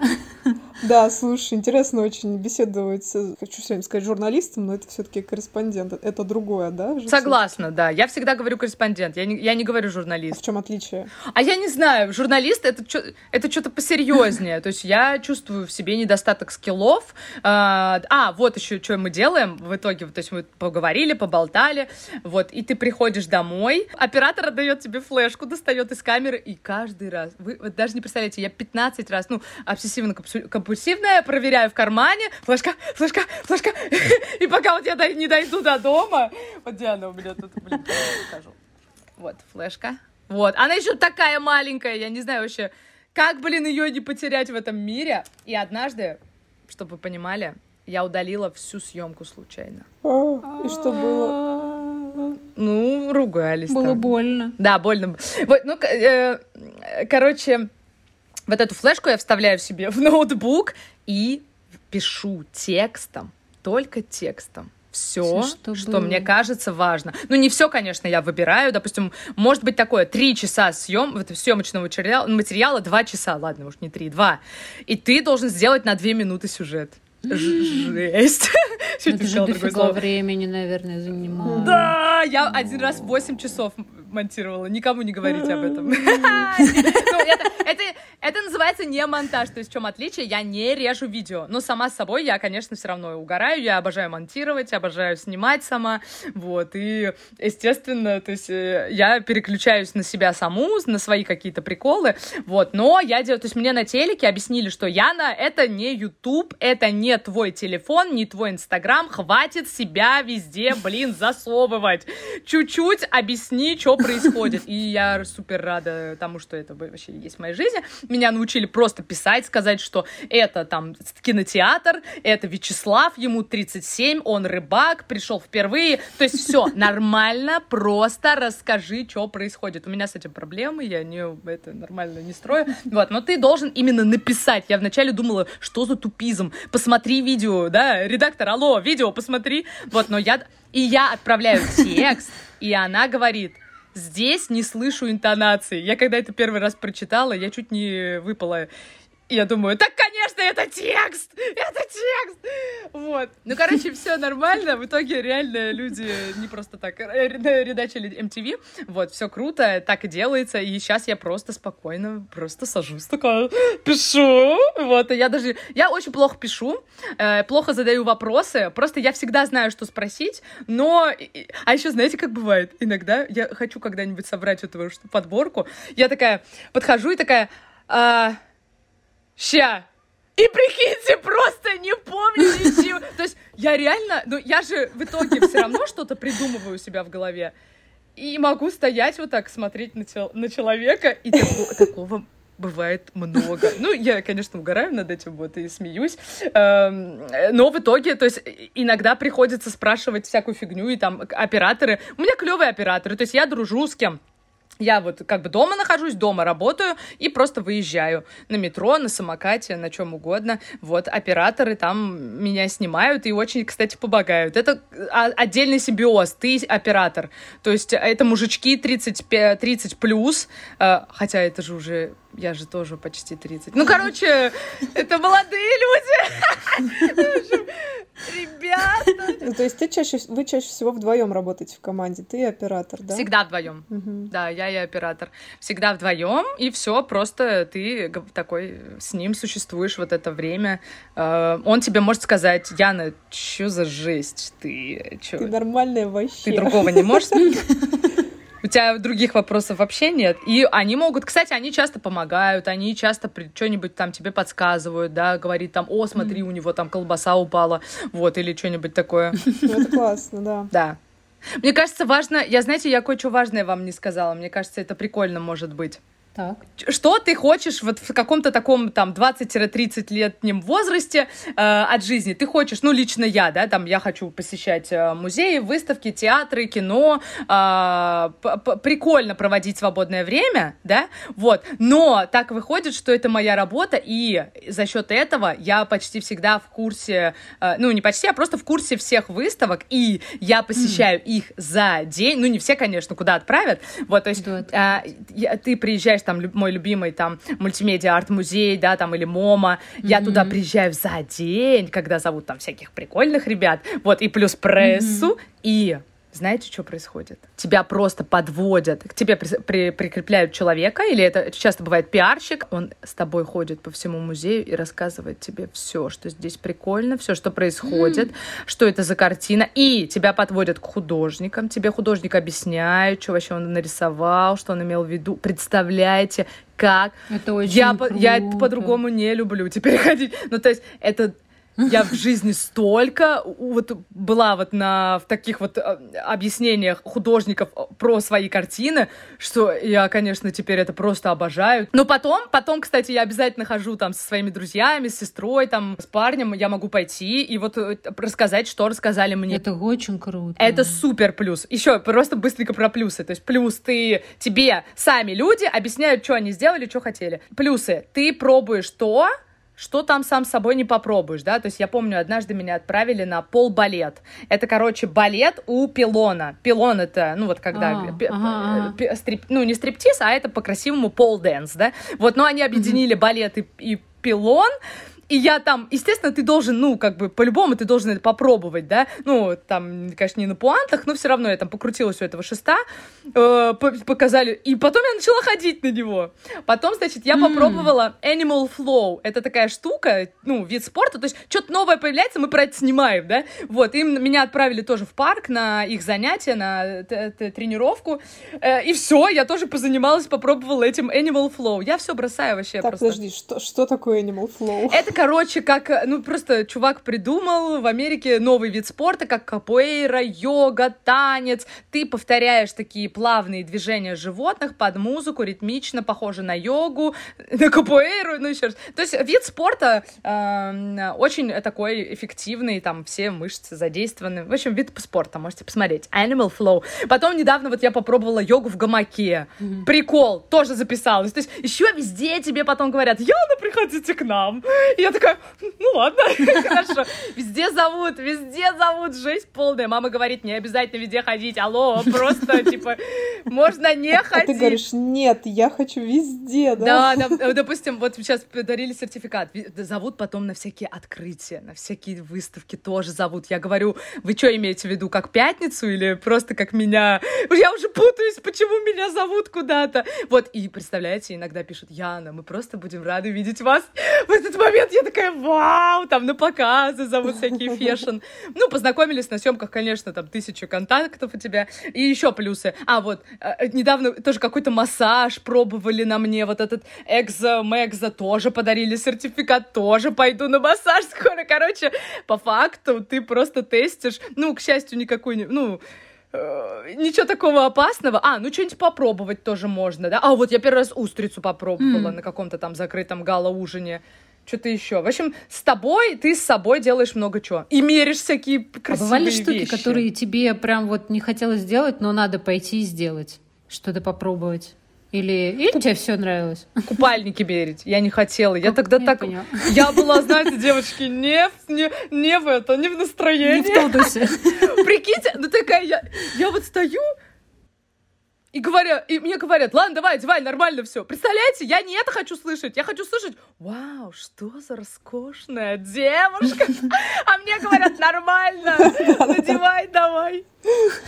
Да, слушай, интересно очень беседовать, хочу все время сказать журналистом, но это все-таки корреспондент, это другое, да? Согласна, да. Я всегда говорю корреспондент, я не, я не говорю журналист. А в чем отличие? А я не знаю, журналист это, это что-то посерьезнее, то есть я чувствую в себе недостаток скиллов, а, а, вот еще, что мы делаем в итоге. То есть мы поговорили, поболтали, вот, и ты приходишь домой, оператор отдает тебе флешку, достает из камеры, и каждый раз, вы вот даже не представляете, я 15 раз, ну, обсессивно-компульсивная, проверяю в кармане, флешка, флешка, флешка, и пока вот я не дойду до дома, вот Диана у меня тут, блин, покажу. Вот, флешка. Вот, она еще такая маленькая, я не знаю вообще, как, блин, ее не потерять в этом мире. И однажды чтобы вы понимали, я удалила всю съемку случайно. А, и что было? Ну, ругались. Было там. больно. Да, больно. Вот, ну, э, короче, вот эту флешку я вставляю себе в ноутбук и пишу текстом, только текстом все, что, что мне кажется важно. Ну, не все, конечно, я выбираю. Допустим, может быть такое, три часа съем, вот, съемочного материала, материала, два часа, ладно, может, не три, два. И ты должен сделать на две минуты сюжет. Жесть. Это же дофига времени, наверное, занимало. Да, я один раз 8 часов монтировала. Никому не говорите об этом. Ну, это называется не монтаж. То есть в чем отличие? Я не режу видео. Но сама с собой я, конечно, все равно угораю. Я обожаю монтировать, обожаю снимать сама. Вот. И, естественно, то есть э, я переключаюсь на себя саму, на свои какие-то приколы. Вот. Но я делаю... То есть мне на телеке объяснили, что Яна, это не YouTube, это не твой телефон, не твой Инстаграм. Хватит себя везде, блин, засовывать. Чуть-чуть объясни, что происходит. И я супер рада тому, что это вообще есть в моей жизни меня научили просто писать, сказать, что это там кинотеатр, это Вячеслав, ему 37, он рыбак, пришел впервые. То есть все нормально, просто расскажи, что происходит. У меня с этим проблемы, я не, это нормально не строю. Вот, но ты должен именно написать. Я вначале думала, что за тупизм. Посмотри видео, да, редактор, алло, видео посмотри. Вот, но я... И я отправляю текст, и она говорит, здесь не слышу интонации. Я когда это первый раз прочитала, я чуть не выпала и я думаю, так, конечно, это текст! Это текст! Вот. Ну, короче, все нормально. В итоге реально люди не просто так редачили MTV. Вот, все круто, так и делается. И сейчас я просто спокойно просто сажусь такая, пишу. Вот, и я даже... Я очень плохо пишу, э, плохо задаю вопросы. Просто я всегда знаю, что спросить, но... А еще знаете, как бывает? Иногда я хочу когда-нибудь собрать эту подборку. Я такая подхожу и такая... А ща. И прикиньте, просто не помню ничего. То есть я реально, ну я же в итоге все равно что-то придумываю у себя в голове. И могу стоять вот так, смотреть на, чел- на человека, и такого, такого бывает много. Ну, я, конечно, угораю над этим вот и смеюсь. Эм, но в итоге, то есть, иногда приходится спрашивать всякую фигню, и там операторы... У меня клевые операторы, то есть я дружу с кем я вот как бы дома нахожусь, дома работаю и просто выезжаю на метро, на самокате, на чем угодно. Вот операторы там меня снимают и очень, кстати, помогают. Это а, отдельный симбиоз. Ты оператор. То есть это мужички 30, 30 плюс, э, хотя это же уже я же тоже почти 30. Ну, короче, это молодые люди. Ребята. Ну, то есть ты чаще, вы чаще всего вдвоем работаете в команде, ты и оператор, да? Всегда вдвоем. Да, я и оператор. Всегда вдвоем, и все, просто ты такой с ним существуешь вот это время. Э, он тебе может сказать, Яна, что за жесть ты? Чё? Ты нормальная вообще. Ты другого не можешь у тебя других вопросов вообще нет. И они могут, кстати, они часто помогают, они часто что-нибудь там тебе подсказывают, да, говорит там, о, смотри, у него там колбаса упала, вот, или что-нибудь такое. Ну, это классно, да. Да. Мне кажется, важно, я, знаете, я кое-что важное вам не сказала, мне кажется, это прикольно может быть. Так. Что ты хочешь вот в каком-то таком там 20-30 летнем возрасте э, от жизни? Ты хочешь, ну лично я, да, там я хочу посещать э, музеи, выставки, театры, кино, э, прикольно проводить свободное время, да, вот. Но так выходит, что это моя работа, и за счет этого я почти всегда в курсе, э, ну не почти, а просто в курсе всех выставок, и я посещаю mm. их за день, ну не все, конечно, куда отправят, вот, то есть э, я, ты приезжаешь там мой любимый там мультимедиа арт-музей, да, там или МОМА, mm-hmm. я туда приезжаю за день, когда зовут там всяких прикольных ребят, вот, и плюс прессу, mm-hmm. и знаете, что происходит? Тебя просто подводят, к тебе при, при, прикрепляют человека, или это часто бывает пиарщик, он с тобой ходит по всему музею и рассказывает тебе все, что здесь прикольно, все, что происходит, mm. что это за картина, и тебя подводят к художникам, тебе художник объясняет, что вообще он нарисовал, что он имел в виду, представляете, как. Это очень я, круто. я по-другому не люблю теперь ходить. Ну, то есть, это я в жизни столько вот была вот на в таких вот а, объяснениях художников про свои картины, что я, конечно, теперь это просто обожаю. Но потом, потом, кстати, я обязательно хожу там со своими друзьями, с сестрой, там, с парнем, я могу пойти и вот э, рассказать, что рассказали мне. Это очень круто. Это супер плюс. Еще просто быстренько про плюсы. То есть плюс ты, тебе сами люди объясняют, что они сделали, что хотели. Плюсы. Ты пробуешь то, что там сам собой не попробуешь, да, то есть я помню, однажды меня отправили на пол-балет, это, короче, балет у пилона, пилон это, ну, вот когда, а, пи- ага, пи- стрип, ну, не стриптиз, а это по-красивому пол-дэнс, да, вот, но они объединили балет и, и пилон, и я там, естественно, ты должен, ну, как бы, по-любому ты должен это попробовать, да, ну, там, конечно, не на пуантах, но все равно я там покрутилась у этого шеста, э, показали, и потом я начала ходить на него. Потом, значит, я mm. попробовала Animal Flow, это такая штука, ну, вид спорта, то есть что-то новое появляется, мы про это снимаем, да, вот, и меня отправили тоже в парк на их занятия, на тренировку, э, и все, я тоже позанималась, попробовала этим Animal Flow. Я все бросаю вообще так, просто. подожди, что, что такое Animal Flow? Это короче, как, ну, просто чувак придумал в Америке новый вид спорта, как капуэйра, йога, танец. Ты повторяешь такие плавные движения животных под музыку, ритмично, похоже на йогу, на капуэйру, ну, еще раз. То есть вид спорта э, очень такой эффективный, там все мышцы задействованы. В общем, вид спорта, можете посмотреть. Animal Flow. Потом недавно вот я попробовала йогу в гамаке. Mm-hmm. Прикол, тоже записалась. То есть еще везде тебе потом говорят, Яна, приходите к нам. И я такая, ну ладно, хорошо. Везде зовут, везде зовут, жесть полная. Мама говорит, не обязательно везде ходить, алло, просто, типа, можно не ходить. А ты говоришь, нет, я хочу везде, да? Да, да, допустим, вот сейчас подарили сертификат, зовут потом на всякие открытия, на всякие выставки тоже зовут. Я говорю, вы что имеете в виду, как пятницу или просто как меня? Я уже путаюсь, почему меня зовут куда-то. Вот, и представляете, иногда пишут, Яна, мы просто будем рады видеть вас. В этот момент я такая, вау, там на показы зовут всякие фешн. Ну, познакомились на съемках, конечно, там тысячу контактов у тебя. И еще плюсы. А, вот, э, недавно тоже какой-то массаж пробовали на мне, вот этот экзо, мэгзо тоже подарили сертификат, тоже пойду на массаж скоро. Короче, по факту ты просто тестишь, ну, к счастью, никакой, ну, э, ничего такого опасного. А, ну что-нибудь попробовать тоже можно, да? А вот я первый раз устрицу попробовала mm. на каком-то там закрытом гала-ужине. Что-то еще. В общем, с тобой ты с собой делаешь много чего. И меришь всякие красивые А бывали штуки, вещи. которые тебе прям вот не хотелось сделать, но надо пойти и сделать? Что-то попробовать? Или, или Куп... тебе все нравилось? Купальники мерить. Я не хотела. Я тогда я так... Поняла. Я была, знаете, девочки, не, не, не в это, не в настроении. Не в тонусе. Прикиньте, ну такая, я, я вот стою, и говорят, и мне говорят, ладно, давай, давай, нормально все. Представляете, я не это хочу слышать, я хочу слышать, вау, что за роскошная девушка. А мне говорят, нормально, надевай давай.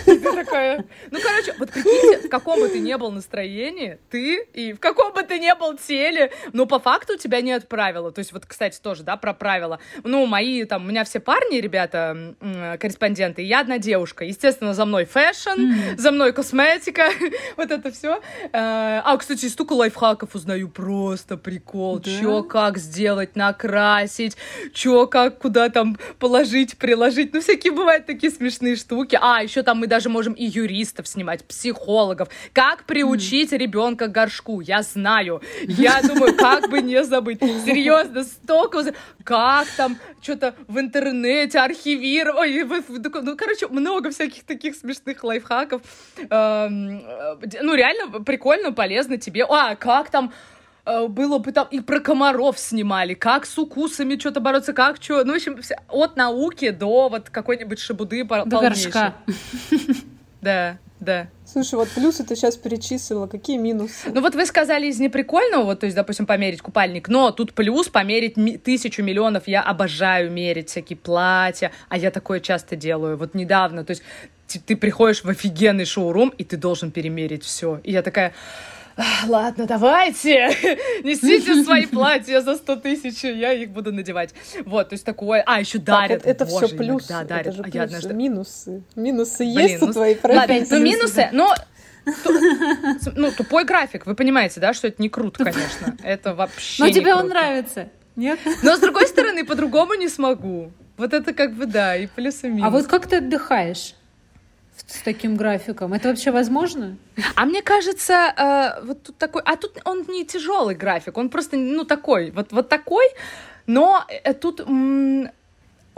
И ты такая... Ну, короче, вот прикиньте, в каком бы ты не был настроении, ты, и в каком бы ты не был теле, но по факту тебя не отправило. То есть вот, кстати, тоже, да, про правила. Ну, мои, там, у меня все парни, ребята, корреспонденты, и я одна девушка. Естественно, за мной fashion, м-м. за мной косметика, вот это все. Э, а, кстати, столько лайфхаков узнаю, просто прикол. Да? Чё, как сделать, накрасить, чё, как, куда там положить, приложить. Ну, всякие бывают такие смешные штуки. А, еще там мы даже можем и юристов снимать, психологов. Как приучить м-м. ребенка к горшку? Я знаю. Я думаю, как бы не забыть. Серьезно, столько... Как там что-то в интернете архивировать. Ну, короче, много всяких таких смешных лайфхаков. Эм, э, ну, реально прикольно, полезно тебе. А, как там было бы там, и про комаров снимали, как с укусами что-то бороться, как что, ну, в общем, от науки до вот какой-нибудь шабуды До горшка. Да, да. Слушай, вот плюсы ты сейчас перечислила, какие минусы? Ну вот вы сказали из неприкольного, вот, то есть, допустим, померить купальник, но тут плюс померить ми- тысячу миллионов, я обожаю мерить всякие платья, а я такое часто делаю, вот недавно, то есть ты приходишь в офигенный шоурум, и ты должен перемерить все. И я такая, ладно, давайте, несите свои платья за 100 тысяч, я их буду надевать. Вот, то есть такое. А, еще дарят. Так, это, это Боже, все плюс. Да, дарят. Это же а я однажды... минусы. Минусы Блин, есть ну, у твоей профессии. Ну минусы, но ну, тупой график, вы понимаете, да, что это не круто, конечно. Это вообще Но тебе он нравится, нет? Но, с другой стороны, по-другому не смогу. Вот это как бы, да, и плюс и минус. А вот как ты отдыхаешь? С таким графиком. Это вообще возможно? А мне кажется, э, вот тут такой, а тут он не тяжелый график, он просто, ну, такой, вот, вот такой, но э, тут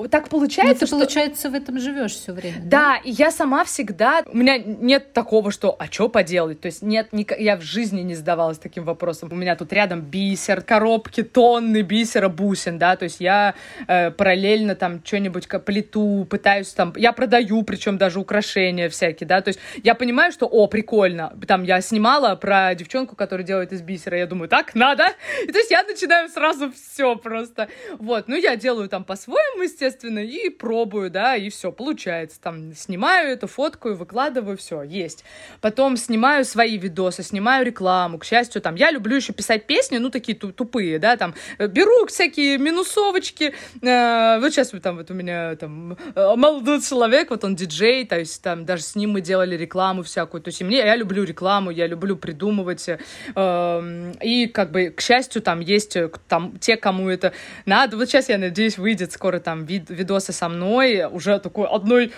так получается, Но ты, что... получается, в этом живешь все время. Да, да, и я сама всегда... У меня нет такого, что «а что поделать?» То есть нет, ни... я в жизни не задавалась таким вопросом. У меня тут рядом бисер, коробки, тонны бисера, бусин, да, то есть я э, параллельно там что-нибудь плиту, пытаюсь там... Я продаю, причем даже украшения всякие, да, то есть я понимаю, что «о, прикольно». Там я снимала про девчонку, которая делает из бисера, я думаю, так, надо. И то есть я начинаю сразу все просто. Вот, ну я делаю там по-своему, естественно, естественно, и пробую, да, и все, получается. Там снимаю это, фоткаю, выкладываю, все, есть. Потом снимаю свои видосы, снимаю рекламу. К счастью, там, я люблю еще писать песни, ну, такие тупые, да, там, беру всякие минусовочки. Э, вот сейчас там вот у меня там э, молодой человек, вот он диджей, то есть там даже с ним мы делали рекламу всякую. То есть и мне, я люблю рекламу, я люблю придумывать. Э, и как бы, к счастью, там есть там те, кому это надо. Вот сейчас, я надеюсь, выйдет скоро там видео вид видосы со мной, уже такой одной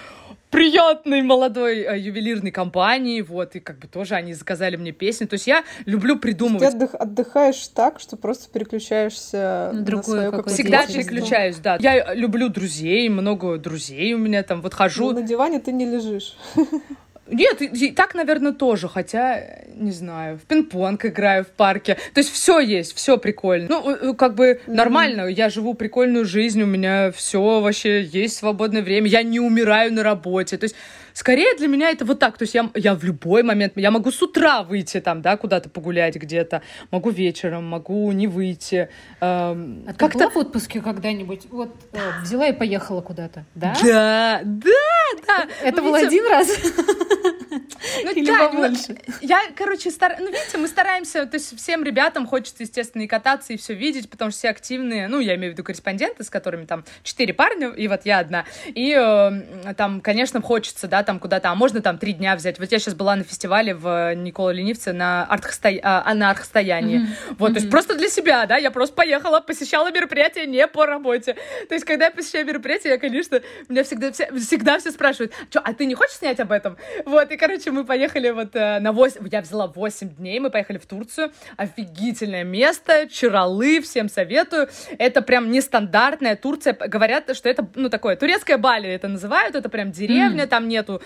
приятной молодой э, ювелирной компании, вот, и как бы тоже они заказали мне песни, то есть я люблю придумывать. Ты отдых, отдыхаешь так, что просто переключаешься на, на свое какое-то Всегда переключаюсь, да. Я люблю друзей, много друзей у меня там, вот хожу. Но на диване ты не лежишь. Нет, и так, наверное, тоже, хотя, не знаю, в пинг-понг играю в парке. То есть все есть, все прикольно. Ну, э, как бы mm-hmm. нормально, я живу прикольную жизнь, у меня все вообще есть свободное время, я не умираю на работе. То есть Скорее для меня это вот так. То есть я, я в любой момент, я могу с утра выйти там, да, куда-то погулять где-то, могу вечером, могу не выйти. Эм, а как-то... ты была в отпуске когда-нибудь? Вот да. взяла и поехала куда-то, да? Да, да, да. Это ну, был видите... один раз? Ну, Или да, побольше? Я, короче, стар... ну, видите, мы стараемся, то есть всем ребятам хочется, естественно, и кататься, и все видеть, потому что все активные, ну, я имею в виду корреспонденты, с которыми там четыре парня, и вот я одна. И э, там, конечно, хочется, да, там куда-то, а можно там три дня взять. Вот я сейчас была на фестивале в Никола Ленивце на, арт а, на арт-стоянии. Mm-hmm. Вот, mm-hmm. то есть просто для себя, да, я просто поехала, посещала мероприятие не по работе. То есть, когда я посещаю мероприятие, я, конечно, меня всегда, все, всегда все спрашивают, что, а ты не хочешь снять об этом? Вот, и, короче, мы поехали вот э, на 8, я взяла 8 дней, мы поехали в Турцию. Офигительное место, Чаралы, всем советую. Это прям нестандартная Турция. Говорят, что это, ну, такое, турецкая Бали это называют, это прям деревня, mm. там нету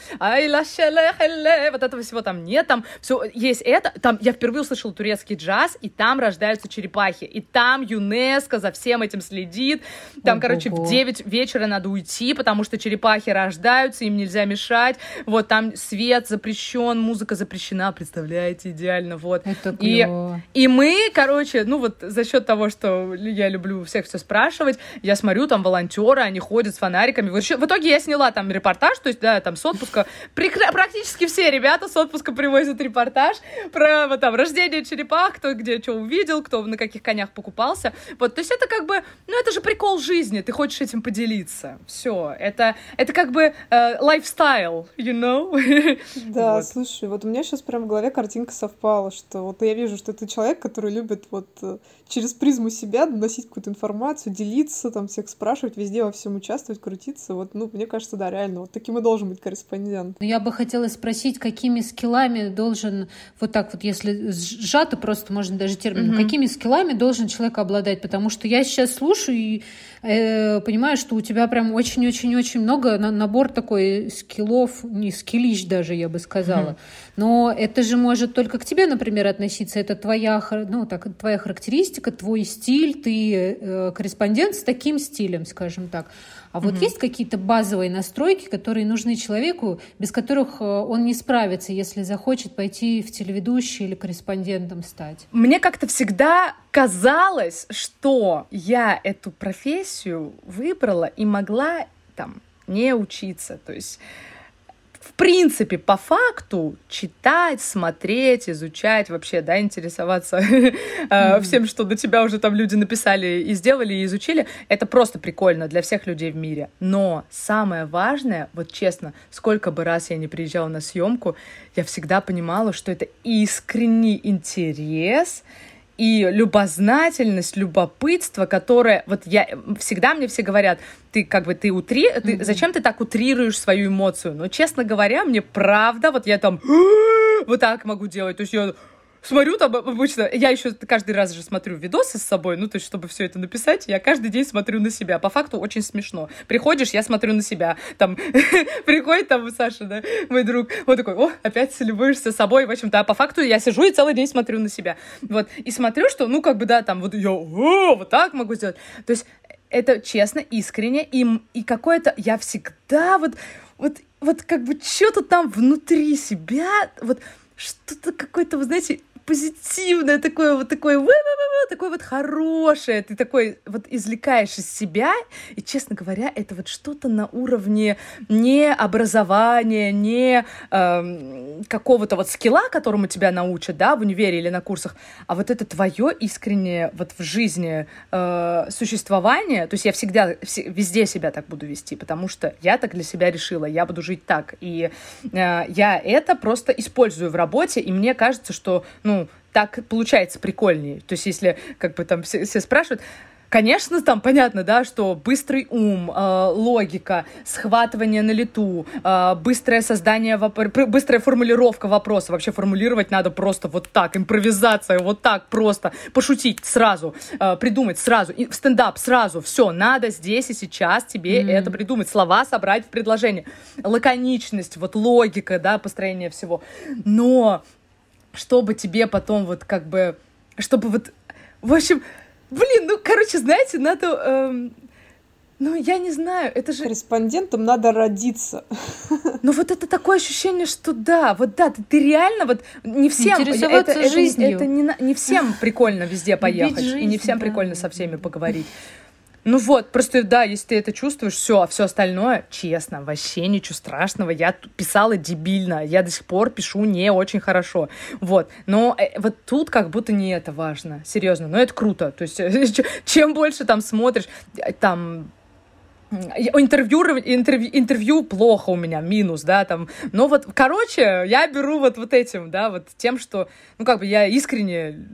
вот этого всего там нет, там все есть это, там я впервые услышала турецкий джаз, и там рождаются черепахи, и там ЮНЕСКО за всем этим следит, там, Ого. короче, в 9 вечера надо уйти, потому что черепахи рождаются, им нельзя мешать, вот там свет запрещен, музыка запрещена, представляете, идеально, вот. Это и, и мы, короче, ну вот за счет того, что я люблю всех все спрашивать, я смотрю, там волонтеры, они ходят с фонариками, в итоге я сняла там репортаж, то есть, да, там с отпуска. Прекра- практически все ребята с отпуска привозят репортаж про вот, там рождение черепах, кто где что увидел, кто на каких конях покупался. Вот, то есть это как бы, ну это же прикол жизни, ты хочешь этим поделиться. Все, это, это как бы лайфстайл, uh, you know? Да, вот. слушай, вот у меня сейчас прям в голове картинка совпала, что вот я вижу, что ты человек, который любит вот э, через призму себя доносить какую-то информацию, делиться, там всех спрашивать, везде во всем участвовать, крутиться. Вот, ну, мне кажется, да, реально, вот таким и должен быть корреспондент. Я бы хотела спросить, какими скиллами должен, вот так вот, если сжато, просто можно даже термин, mm-hmm. какими скиллами должен человек обладать? Потому что я сейчас слушаю и э, понимаю, что у тебя прям очень-очень-очень много, на, набор такой скиллов, не скиллищ даже, я бы сказала. Mm-hmm. Но это же может только к тебе, например, относиться. Это твоя, ну, так, твоя характеристика, твой стиль, ты э, корреспондент с таким стилем, скажем так. А вот mm-hmm. есть какие-то базовые настройки, которые нужны человеку, без которых э, он не справится, если захочет пойти в телеведущий или корреспондентом стать? Мне как-то всегда казалось, что я эту профессию выбрала и могла там не учиться. То есть в принципе, по факту читать, смотреть, изучать, вообще, да, интересоваться mm-hmm. всем, что до тебя уже там люди написали и сделали, и изучили, это просто прикольно для всех людей в мире. Но самое важное, вот честно, сколько бы раз я не приезжала на съемку, я всегда понимала, что это искренний интерес, и любознательность, любопытство, которое вот я всегда мне все говорят, ты как бы ты утри, ты, mm-hmm. зачем ты так утрируешь свою эмоцию? Но честно говоря, мне правда, вот я там вот так могу делать, то есть я смотрю там обычно, я еще каждый раз же смотрю видосы с собой, ну, то есть, чтобы все это написать, я каждый день смотрю на себя. По факту очень смешно. Приходишь, я смотрю на себя. Там приходит там Саша, да, мой друг, вот такой, о, опять любуешься собой. В общем-то, а по факту я сижу и целый день смотрю на себя. Вот. И смотрю, что, ну, как бы, да, там, вот я, о, вот так могу сделать. То есть, это честно, искренне, и, и какое-то, я всегда вот, вот, вот как бы что-то там внутри себя, вот что-то какое-то, вы знаете, позитивное, такое вот такое, такое вот хорошее, ты такой вот извлекаешь из себя, и, честно говоря, это вот что-то на уровне не образования, не э, какого-то вот скилла, которому тебя научат, да, в универе или на курсах, а вот это твое искреннее вот в жизни э, существование, то есть я всегда, везде себя так буду вести, потому что я так для себя решила, я буду жить так, и э, я это просто использую в работе, и мне кажется, что, ну, так получается прикольнее. То есть, если как бы там все, все спрашивают, конечно, там понятно, да, что быстрый ум, э, логика, схватывание на лету, э, быстрое создание, воп- быстрая формулировка вопроса. Вообще формулировать надо просто вот так, импровизация, вот так просто, пошутить сразу, э, придумать сразу, и в стендап сразу, все, надо здесь и сейчас тебе mm-hmm. это придумать, слова собрать в предложение, лаконичность, вот логика, да, построение всего. Но чтобы тебе потом вот как бы, чтобы вот, в общем, блин, ну, короче, знаете, надо, эм, ну, я не знаю, это же... Корреспондентам надо родиться. Ну, вот это такое ощущение, что да, вот да, ты, ты реально вот не всем... Интересоваться это, жизнью. Это, это не, не всем прикольно везде поехать, и не всем да. прикольно со всеми поговорить. Ну вот, просто да, если ты это чувствуешь, все, а все остальное, честно, вообще ничего страшного. Я писала дебильно, я до сих пор пишу не очень хорошо. Вот, но э, вот тут как будто не это важно, серьезно, но это круто. То есть чем больше там смотришь, э, там интервью, интервью, интервью плохо у меня, минус, да, там, но вот, короче, я беру вот, вот этим, да, вот тем, что, ну, как бы я искренне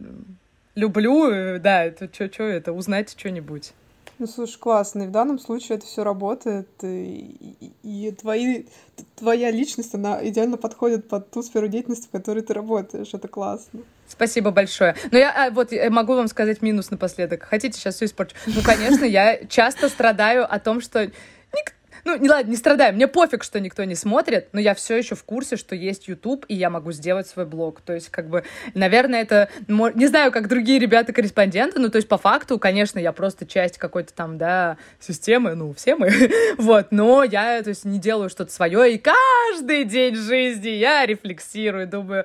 люблю, э, да, это что, это, узнать что-нибудь. Ну, слушай, классно. И в данном случае это все работает. И, и, и твои, твоя личность, она идеально подходит под ту сферу деятельности, в которой ты работаешь. Это классно. Спасибо большое. Но я а, вот могу вам сказать минус напоследок. Хотите, сейчас все испорчу? Ну, конечно, я часто страдаю о том, что ну, не ладно, не страдаем. Мне пофиг, что никто не смотрит, но я все еще в курсе, что есть YouTube, и я могу сделать свой блог. То есть, как бы, наверное, это... Не знаю, как другие ребята-корреспонденты, но то есть, по факту, конечно, я просто часть какой-то там, да, системы, ну, все мы, вот, но я, то есть, не делаю что-то свое, и каждый день жизни я рефлексирую, думаю,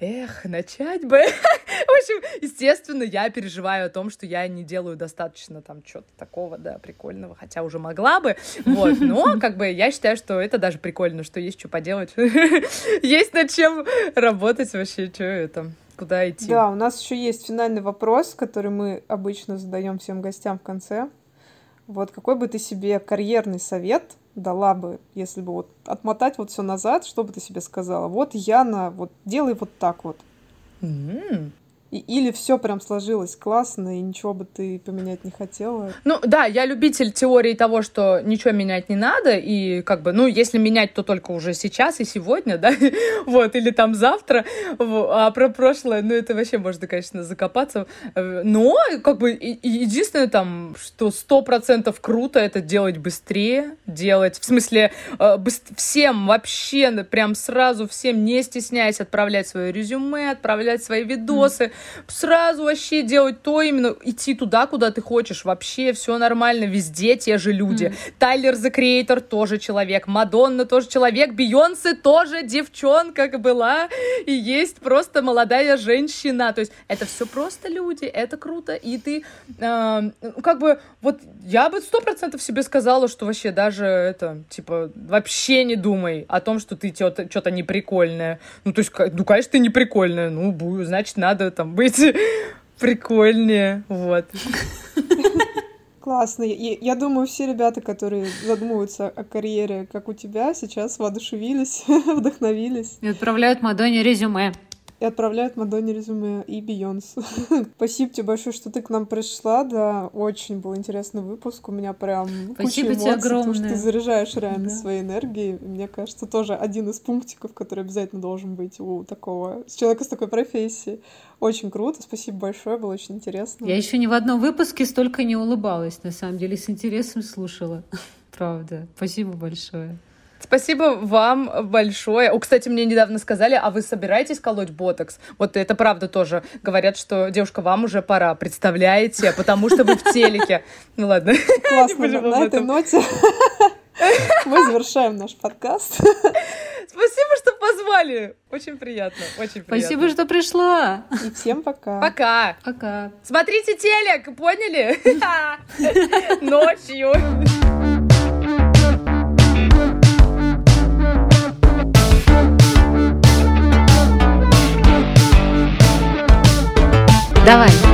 эх, начать бы. В общем, естественно, я переживаю о том, что я не делаю достаточно там чего-то такого, да, прикольного, хотя уже могла бы, вот, но как бы я считаю, что это даже прикольно, что есть что поделать, есть над чем работать вообще, что это куда идти. Да, у нас еще есть финальный вопрос, который мы обычно задаем всем гостям в конце. Вот какой бы ты себе карьерный совет дала бы, если бы вот отмотать вот все назад, что бы ты себе сказала? Вот Яна, вот делай вот так вот. Mm-hmm. И, или все прям сложилось классно, и ничего бы ты поменять не хотела? Ну да, я любитель теории того, что ничего менять не надо, и как бы, ну, если менять, то только уже сейчас и сегодня, да, вот, или там завтра, а про прошлое, ну, это вообще можно, конечно, закопаться, но, как бы, единственное там, что сто процентов круто, это делать быстрее, делать, в смысле, э, всем вообще, прям сразу всем, не стесняясь, отправлять свое резюме, отправлять свои видосы, сразу вообще делать то, именно идти туда, куда ты хочешь. Вообще все нормально, везде те же люди. Mm. Тайлер The Creator тоже человек, Мадонна тоже человек, Бейонсе тоже девчонка была, и есть просто молодая женщина. То есть это все просто люди, это круто, и ты э, как бы вот я бы сто процентов себе сказала, что вообще даже это типа вообще не думай о том, что ты что-то неприкольное. Ну то есть, ну конечно ты неприкольная, ну значит надо там быть прикольнее, вот. Классно. И я думаю, все ребята, которые задумываются о карьере, как у тебя, сейчас воодушевились, вдохновились. И отправляют Мадонне резюме и отправляют Мадонне резюме и Бейонс. Спасибо тебе большое, что ты к нам пришла, да, очень был интересный выпуск, у меня прям Спасибо куча тебе эмоций, огромное. потому что ты заряжаешь реально Да. своей энергией, мне кажется, тоже один из пунктиков, который обязательно должен быть у такого, человека с такой профессией. Очень круто, спасибо большое, было очень интересно. Я еще ни в одном выпуске столько не улыбалась, на самом деле, с интересом слушала. Правда. Спасибо большое. Спасибо вам большое. О, кстати, мне недавно сказали, а вы собираетесь колоть ботокс? Вот это правда тоже. Говорят, что, девушка, вам уже пора, представляете? Потому что вы в телеке. Ну ладно. Классно, на, этой ноте мы завершаем наш подкаст. Спасибо, что позвали. Очень приятно, очень приятно. Спасибо, что пришла. И всем пока. Пока. Пока. Смотрите телек, поняли? Ночью. Давай.